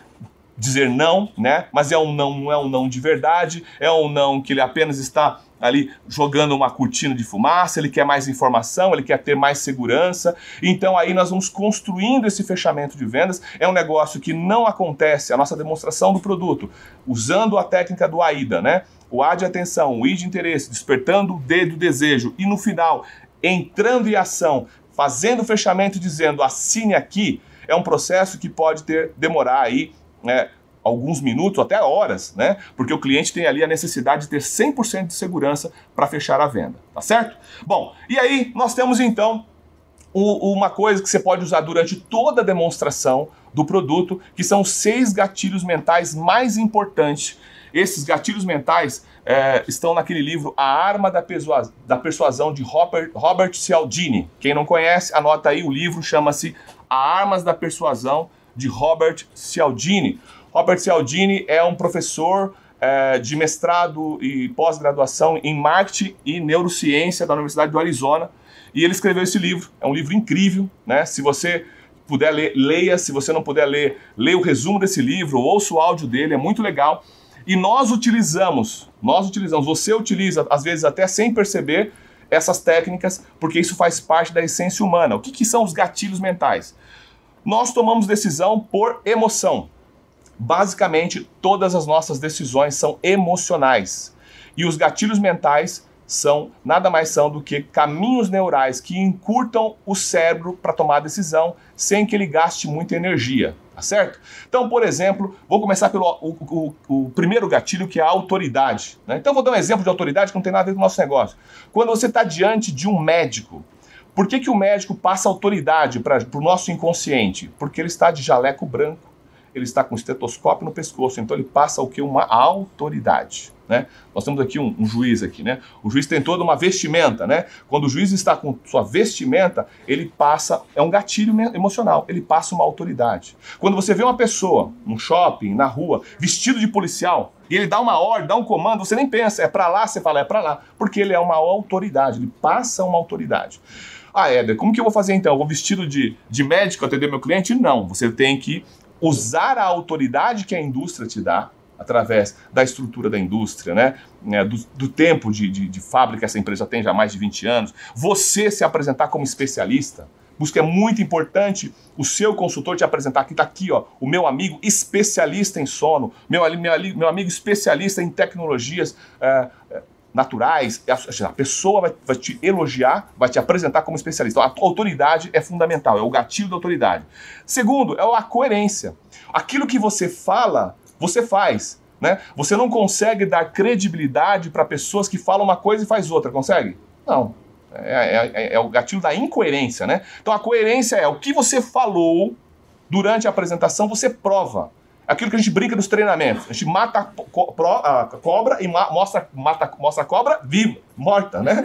dizer não, né? Mas é um não, não é um não de verdade, é um não que ele apenas está ali jogando uma cortina de fumaça, ele quer mais informação, ele quer ter mais segurança. Então aí nós vamos construindo esse fechamento de vendas. É um negócio que não acontece, a nossa demonstração do produto, usando a técnica do AIDA, né? O A de atenção, o I de interesse, despertando o D do desejo e no final entrando em ação, fazendo o fechamento dizendo assine aqui, é um processo que pode ter demorar aí né, alguns minutos, até horas, né? Porque o cliente tem ali a necessidade de ter 100% de segurança para fechar a venda, tá certo? Bom, e aí nós temos então uma coisa que você pode usar durante toda a demonstração do produto, que são seis gatilhos mentais mais importantes. Esses gatilhos mentais é, estão naquele livro A Arma da, Persuasão, da Persuasão de Robert, Robert Cialdini. Quem não conhece, anota aí, o livro chama-se A Armas da Persuasão de Robert Cialdini. Robert Cialdini é um professor é, de mestrado e pós-graduação em marketing e neurociência da Universidade do Arizona. E ele escreveu esse livro. É um livro incrível, né? Se você puder ler, leia. Se você não puder ler, leia o resumo desse livro, ouça o áudio dele, é muito legal. E nós utilizamos, nós utilizamos, você utiliza, às vezes até sem perceber, essas técnicas, porque isso faz parte da essência humana. O que, que são os gatilhos mentais? Nós tomamos decisão por emoção. Basicamente, todas as nossas decisões são emocionais. E os gatilhos mentais são nada mais são do que caminhos neurais que encurtam o cérebro para tomar decisão sem que ele gaste muita energia, tá certo? Então, por exemplo, vou começar pelo o, o, o primeiro gatilho que é a autoridade. Né? Então, vou dar um exemplo de autoridade que não tem nada a ver com o nosso negócio. Quando você está diante de um médico, por que, que o médico passa autoridade para o nosso inconsciente? Porque ele está de jaleco branco, ele está com estetoscópio no pescoço, então ele passa o que? Uma autoridade. Né? Nós temos aqui um, um, juiz aqui, né? O juiz tem toda uma vestimenta, né? Quando o juiz está com sua vestimenta, ele passa, é um gatilho emocional, ele passa uma autoridade. Quando você vê uma pessoa no shopping, na rua, vestido de policial, e ele dá uma ordem, dá um comando, você nem pensa, é para lá, você fala, é para lá, porque ele é uma autoridade, ele passa uma autoridade. Ah, Éder, como que eu vou fazer então? Eu vou vestido de, de médico atender meu cliente? Não, você tem que usar a autoridade que a indústria te dá, através da estrutura da indústria, né? É, do, do, tempo de, de, de fábrica que essa empresa tem já mais de 20 anos, você se apresentar como especialista. Busca é muito importante o seu consultor te apresentar. Aqui está aqui, ó, o meu amigo especialista em sono, meu, meu, meu amigo especialista em tecnologias é naturais. A, pessoa vai, vai, te elogiar, vai te apresentar como especialista. Então, a autoridade é fundamental, é o gatilho da autoridade. Segundo, é a coerência. Aquilo que você fala você faz. Né? Você não consegue dar credibilidade para pessoas que falam uma coisa e faz outra, consegue? Não. É, é, é, é, o gatilho da incoerência, né? Então a coerência é o que você falou durante a apresentação, você prova. Aquilo que a gente brinca nos treinamentos. A gente mata a, co a cobra e mostra, mata, mostra a cobra viva, morta, né?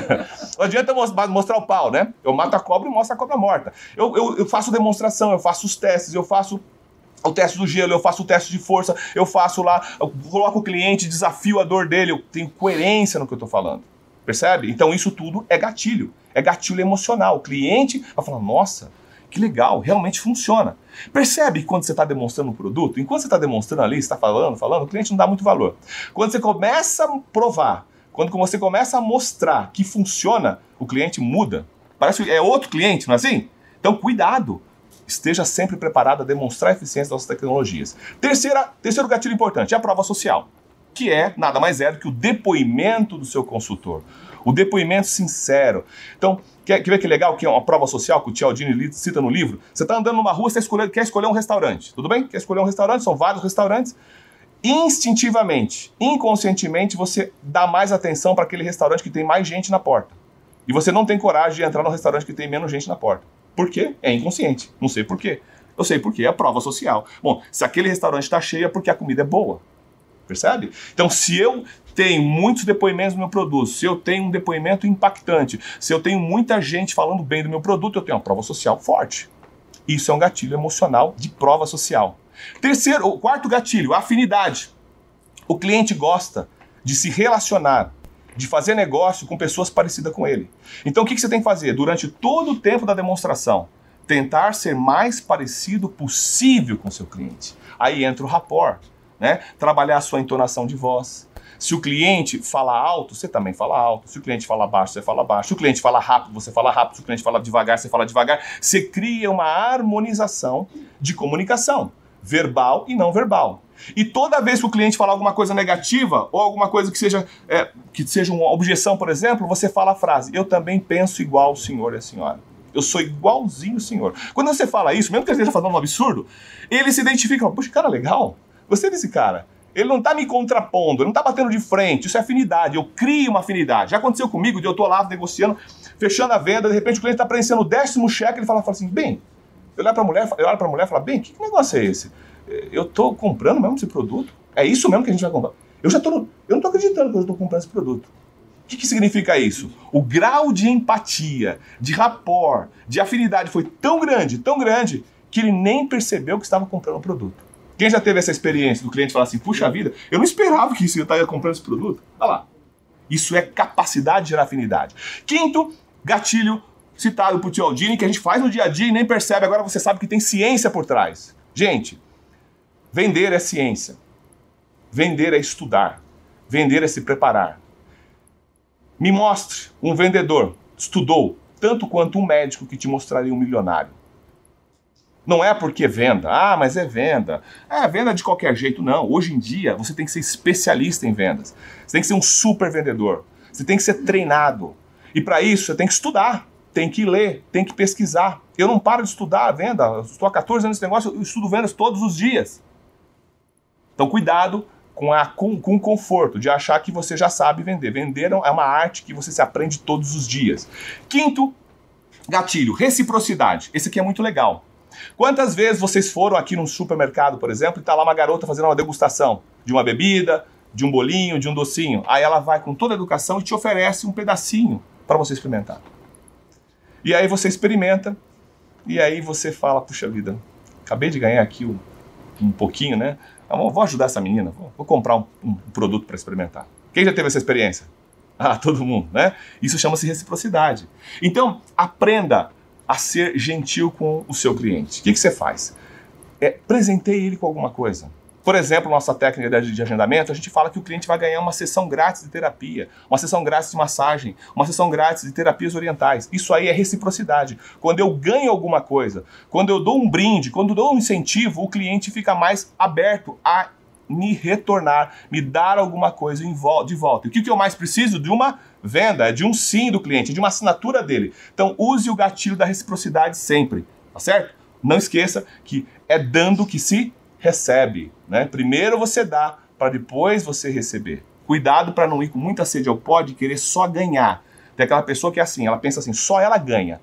Não adianta mostrar o pau, né? Eu mato a cobra e mostro a cobra morta. Eu, eu, eu faço demonstração, eu faço os testes, eu faço o teste do gelo, eu faço o teste de força, eu faço lá, eu coloco o cliente, desafio a dor dele, eu tenho coerência no que eu estou falando. Percebe? Então isso tudo é gatilho, é gatilho emocional. O cliente vai falar, nossa, que legal, realmente funciona. Percebe quando você está demonstrando um produto, enquanto você está demonstrando ali, está falando, falando, o cliente não dá muito valor. Quando você começa a provar, quando você começa a mostrar que funciona, o cliente muda. Parece que é outro cliente, não é assim? Então cuidado esteja sempre preparado a demonstrar a eficiência das tecnologias. Terceira, terceiro gatilho importante é a prova social, que é nada mais é do que o depoimento do seu consultor, o depoimento sincero. Então, quer, quer ver que legal que é uma prova social que o Cialdini cita no livro? Você está andando numa rua, você quer escolher um restaurante, tudo bem? Quer escolher um restaurante, são vários restaurantes. Instintivamente, inconscientemente, você dá mais atenção para aquele restaurante que tem mais gente na porta. E você não tem coragem de entrar no restaurante que tem menos gente na porta. Por quê? É inconsciente. Não sei por quê. Eu sei por quê, é a prova social. Bom, se aquele restaurante está cheio é porque a comida é boa. Percebe? Então, se eu tenho muitos depoimentos do meu produto, se eu tenho um depoimento impactante, se eu tenho muita gente falando bem do meu produto, eu tenho uma prova social forte. Isso é um gatilho emocional de prova social. Terceiro, o quarto gatilho, afinidade. O cliente gosta de se relacionar de fazer negócio com pessoas parecidas com ele. Então o que, você tem que fazer? Durante todo o tempo da demonstração, tentar ser mais parecido possível com seu cliente. Aí entra o rapport, né? Trabalhar a sua entonação de voz. Se o cliente fala alto, você também fala alto. Se o cliente fala baixo, você fala baixo. Se o cliente fala rápido, você fala rápido. Se o cliente fala devagar, você fala devagar. Você cria uma harmonização de comunicação, verbal e não verbal. E toda vez que o cliente falar alguma coisa negativa ou alguma coisa que seja, é, que seja uma objeção, por exemplo, você fala a frase: Eu também penso igual o senhor e a senhora. Eu sou igualzinho o senhor. Quando você fala isso, mesmo que ele esteja fazendo um absurdo, ele se identifica: Puxa, cara legal. Gostei desse cara. Ele não está me contrapondo, ele não está batendo de frente. Isso é afinidade. Eu crio uma afinidade. Já aconteceu comigo, de eu estou lá negociando, fechando a venda, de repente o cliente está preenchendo o décimo cheque, ele fala, fala assim: Bem, eu olho para a mulher, eu olho para a mulher e falo: Bem, que, negócio é esse? eu estou comprando mesmo esse produto? É isso mesmo que a gente vai comprar? Eu já tô, eu não estou acreditando que eu estou comprando esse produto. O que, que significa isso? O grau de empatia, de rapport, de afinidade foi tão grande, tão grande, que ele nem percebeu que estava comprando o produto. Quem já teve essa experiência do cliente falar assim, puxa vida, eu não esperava que isso eu estaria comprando esse produto. Olha lá. Isso é capacidade de gerar afinidade. Quinto, gatilho citado por Cialdini, que a gente faz no dia a dia e nem percebe, agora você sabe que tem ciência por trás. Gente, vender é ciência. Vender é estudar. Vender é se preparar. Me mostre um vendedor, estudou, tanto quanto um médico que te mostraria um milionário. Não é porque venda, ah, mas é venda. É venda de qualquer jeito, não. Hoje em dia você tem que ser especialista em vendas. Você tem que ser um super vendedor. Você tem que ser treinado. E para isso você tem que estudar, tem que ler, tem que pesquisar. Eu não paro de estudar a venda. Eu estou há 14 anos nesse negócio, eu estudo vendas todos os dias. Então cuidado com, a, com, com o conforto de achar que você já sabe vender. Vender é uma arte que você se aprende todos os dias. Quinto gatilho, reciprocidade. Esse aqui é muito legal. Quantas vezes vocês foram aqui num supermercado, por exemplo, e está lá uma garota fazendo uma degustação de uma bebida, de um bolinho, de um docinho. Aí ela vai com toda a educação e te oferece um pedacinho para você experimentar. E aí você experimenta, e aí você fala, puxa vida, acabei de ganhar aqui um, um pouquinho, né? Vou ajudar essa menina, vou comprar um, um produto para experimentar. Quem já teve essa experiência? Ah, todo mundo, né? Isso chama-se reciprocidade. Então, aprenda a ser gentil com o seu cliente. O que, que você faz? É, presenteie ele com alguma coisa. Por exemplo, nossa técnica de agendamento, a gente fala que o cliente vai ganhar uma sessão grátis de terapia, uma sessão grátis de massagem, uma sessão grátis de terapias orientais. Isso aí é reciprocidade. Quando eu ganho alguma coisa, quando eu dou um brinde, quando eu dou um incentivo, o cliente fica mais aberto a me retornar, me dar alguma coisa de volta. E o que eu mais preciso? De uma venda, de um sim do cliente, de uma assinatura dele. Então use o gatilho da reciprocidade sempre, tá certo? Não esqueça que é dando que se recebe, né? Primeiro você dá para depois você receber. Cuidado para não ir com muita sede ao e querer só ganhar. Tem aquela pessoa que é assim, ela pensa assim, só ela ganha.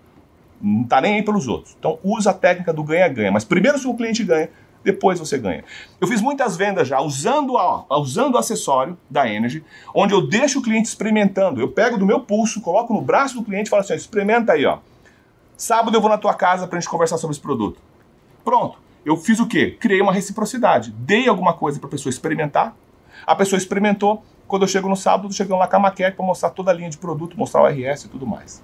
Não tá nem aí pelos outros. Então usa a técnica do ganha-ganha. Mas primeiro se o cliente ganha, depois você ganha. Eu fiz muitas vendas já usando, a, usando o acessório da Energy, onde eu deixo o cliente experimentando. Eu pego do meu pulso, coloco no braço do cliente e falo assim: experimenta aí, ó. Sábado eu vou na tua casa pra gente conversar sobre esse produto. Pronto. Eu fiz o quê? Criei uma reciprocidade. Dei alguma coisa para a pessoa experimentar. A pessoa experimentou. Quando eu chego no sábado, chegando lá com a maquete para mostrar toda a linha de produto, mostrar o RS e tudo mais.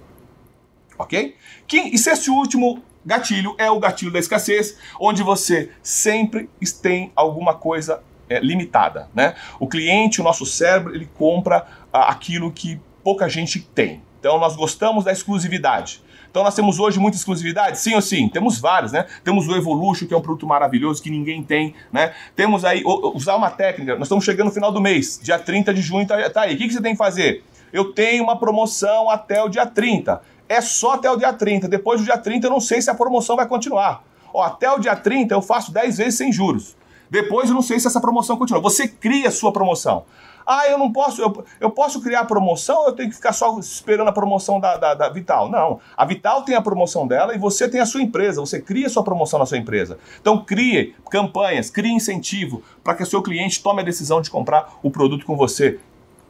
Ok? E se esse último gatilho é o gatilho da escassez, onde você sempre tem alguma coisa é, limitada, né? O cliente, o nosso cérebro, ele compra aquilo que pouca gente tem. Então nós gostamos da exclusividade. Então nós temos hoje muita exclusividade? Sim ou sim? Temos vários, né? Temos o Evolution, que é um produto maravilhoso que ninguém tem, né? Temos aí, usar uma técnica, nós estamos chegando no final do mês, dia 30 de junho tá, tá aí. O que, que você tem que fazer? Eu tenho uma promoção até o dia 30 é só até o dia 30. Depois do dia 30 eu não sei se a promoção vai continuar. Ó, até o dia 30 eu faço 10 vezes sem juros. Depois eu não sei se essa promoção continua. Você cria a sua promoção. Ah, eu não posso, eu, eu posso criar a promoção eu tenho que ficar só esperando a promoção da, da, da, Vital? Não. A Vital tem a promoção dela e você tem a sua empresa. Você cria a sua promoção na sua empresa. Então crie campanhas, crie incentivo para que o seu cliente tome a decisão de comprar o produto com você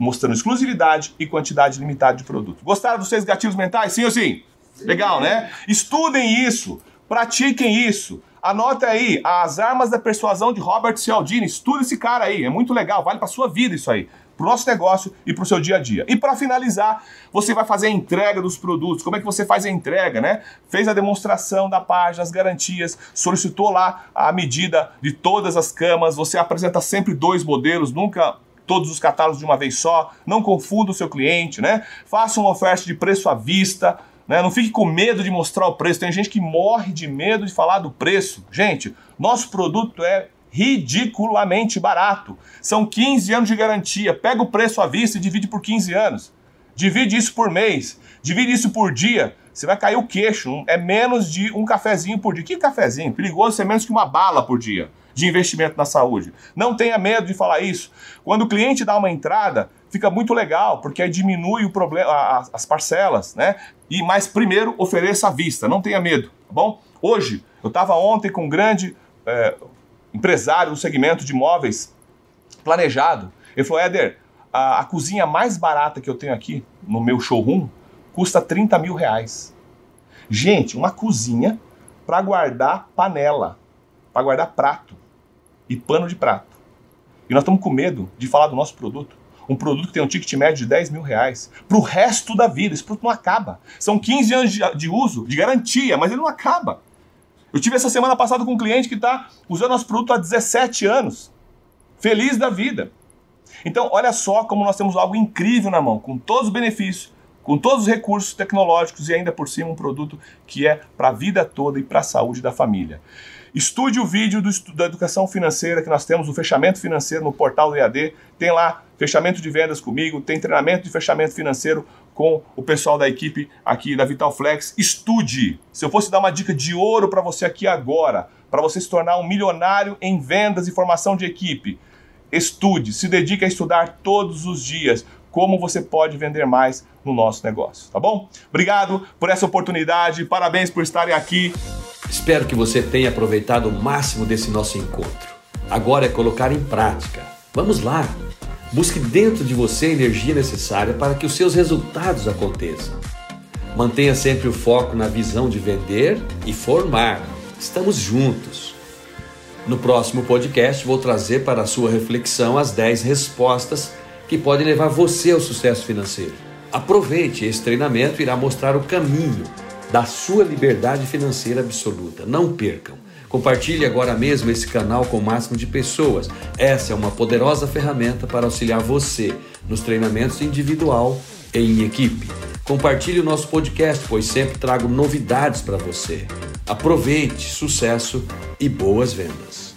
mostrando exclusividade e quantidade limitada de produto. Gostaram dos seis gatilhos mentais? Sim ou sim? sim. Legal, né? Estudem isso, pratiquem isso. Anota aí, As Armas da Persuasão de Robert Cialdini. Estuda esse cara aí, é muito legal, vale para sua vida isso aí. Para o nosso negócio e para o seu dia a dia. E para finalizar, você vai fazer a entrega dos produtos. Como é que você faz a entrega, né? Fez a demonstração da página, as garantias, solicitou lá a medida de todas as camas. Você apresenta sempre dois modelos, nunca todos os catálogos de uma vez só, não confunda o seu cliente, né? Faça uma oferta de preço à vista, né? Não fique com medo de mostrar o preço. Tem gente que morre de medo de falar do preço. Gente, nosso produto é ridiculamente barato. São 15 anos de garantia. Pega o preço à vista e divide por 15 anos. Divide isso por mês, divide isso por dia. Você vai cair o queixo. É menos de um cafezinho por dia. Que cafezinho? Perigoso ser menos que uma bala por dia de investimento na saúde. Não tenha medo de falar isso. Quando o cliente dá uma entrada, fica muito legal, porque diminui o problema, as parcelas, né? E mais primeiro ofereça à vista, não tenha medo, tá bom? Hoje, eu estava ontem com um grande é, empresário do segmento de imóveis planejado. Ele falou, Éder, a, a, cozinha mais barata que eu tenho aqui no meu showroom custa 30 mil reais. Gente, uma cozinha para guardar panela, para guardar prato e pano de prato. E nós estamos com medo de falar do nosso produto. um produto que tem um ticket médio de 10 mil reais para o resto da vida. Esse produto não acaba. São 15 anos de, uso, de garantia, mas ele não acaba. Eu tive essa semana passada com um cliente que está usando nosso produto há 17 anos. Feliz da vida. Então, olha só como nós temos algo incrível na mão, com todos os benefícios, com todos os recursos tecnológicos e ainda por cima um produto que é para a vida toda e para a saúde da família. Estude o vídeo do, da educação financeira que nós temos, o fechamento financeiro no portal do EAD. Tem lá fechamento de vendas comigo, tem treinamento de fechamento financeiro com o pessoal da equipe aqui da Vitalflex. Estude. Se eu fosse dar uma dica de ouro para você aqui agora, para você se tornar um milionário em vendas e formação de equipe, estude, se dedique a estudar todos os dias como você pode vender mais no nosso negócio, tá bom? Obrigado por essa oportunidade, parabéns por estarem aqui. Espero que você tenha aproveitado o máximo desse nosso encontro. Agora é colocar em prática. Vamos lá! Busque dentro de você a energia necessária para que os seus resultados aconteçam. Mantenha sempre o foco na visão de vender e formar. Estamos juntos. No próximo podcast, vou trazer para a sua reflexão as 10 respostas que podem levar você ao sucesso financeiro. Aproveite, esse treinamento irá mostrar o caminho da sua liberdade financeira absoluta. Não percam. Compartilhe agora mesmo esse canal com o máximo de pessoas. Essa é uma poderosa ferramenta para auxiliar você nos treinamentos individual e em equipe. Compartilhe o nosso podcast, pois sempre trago novidades para você. Aproveite, sucesso e boas vendas.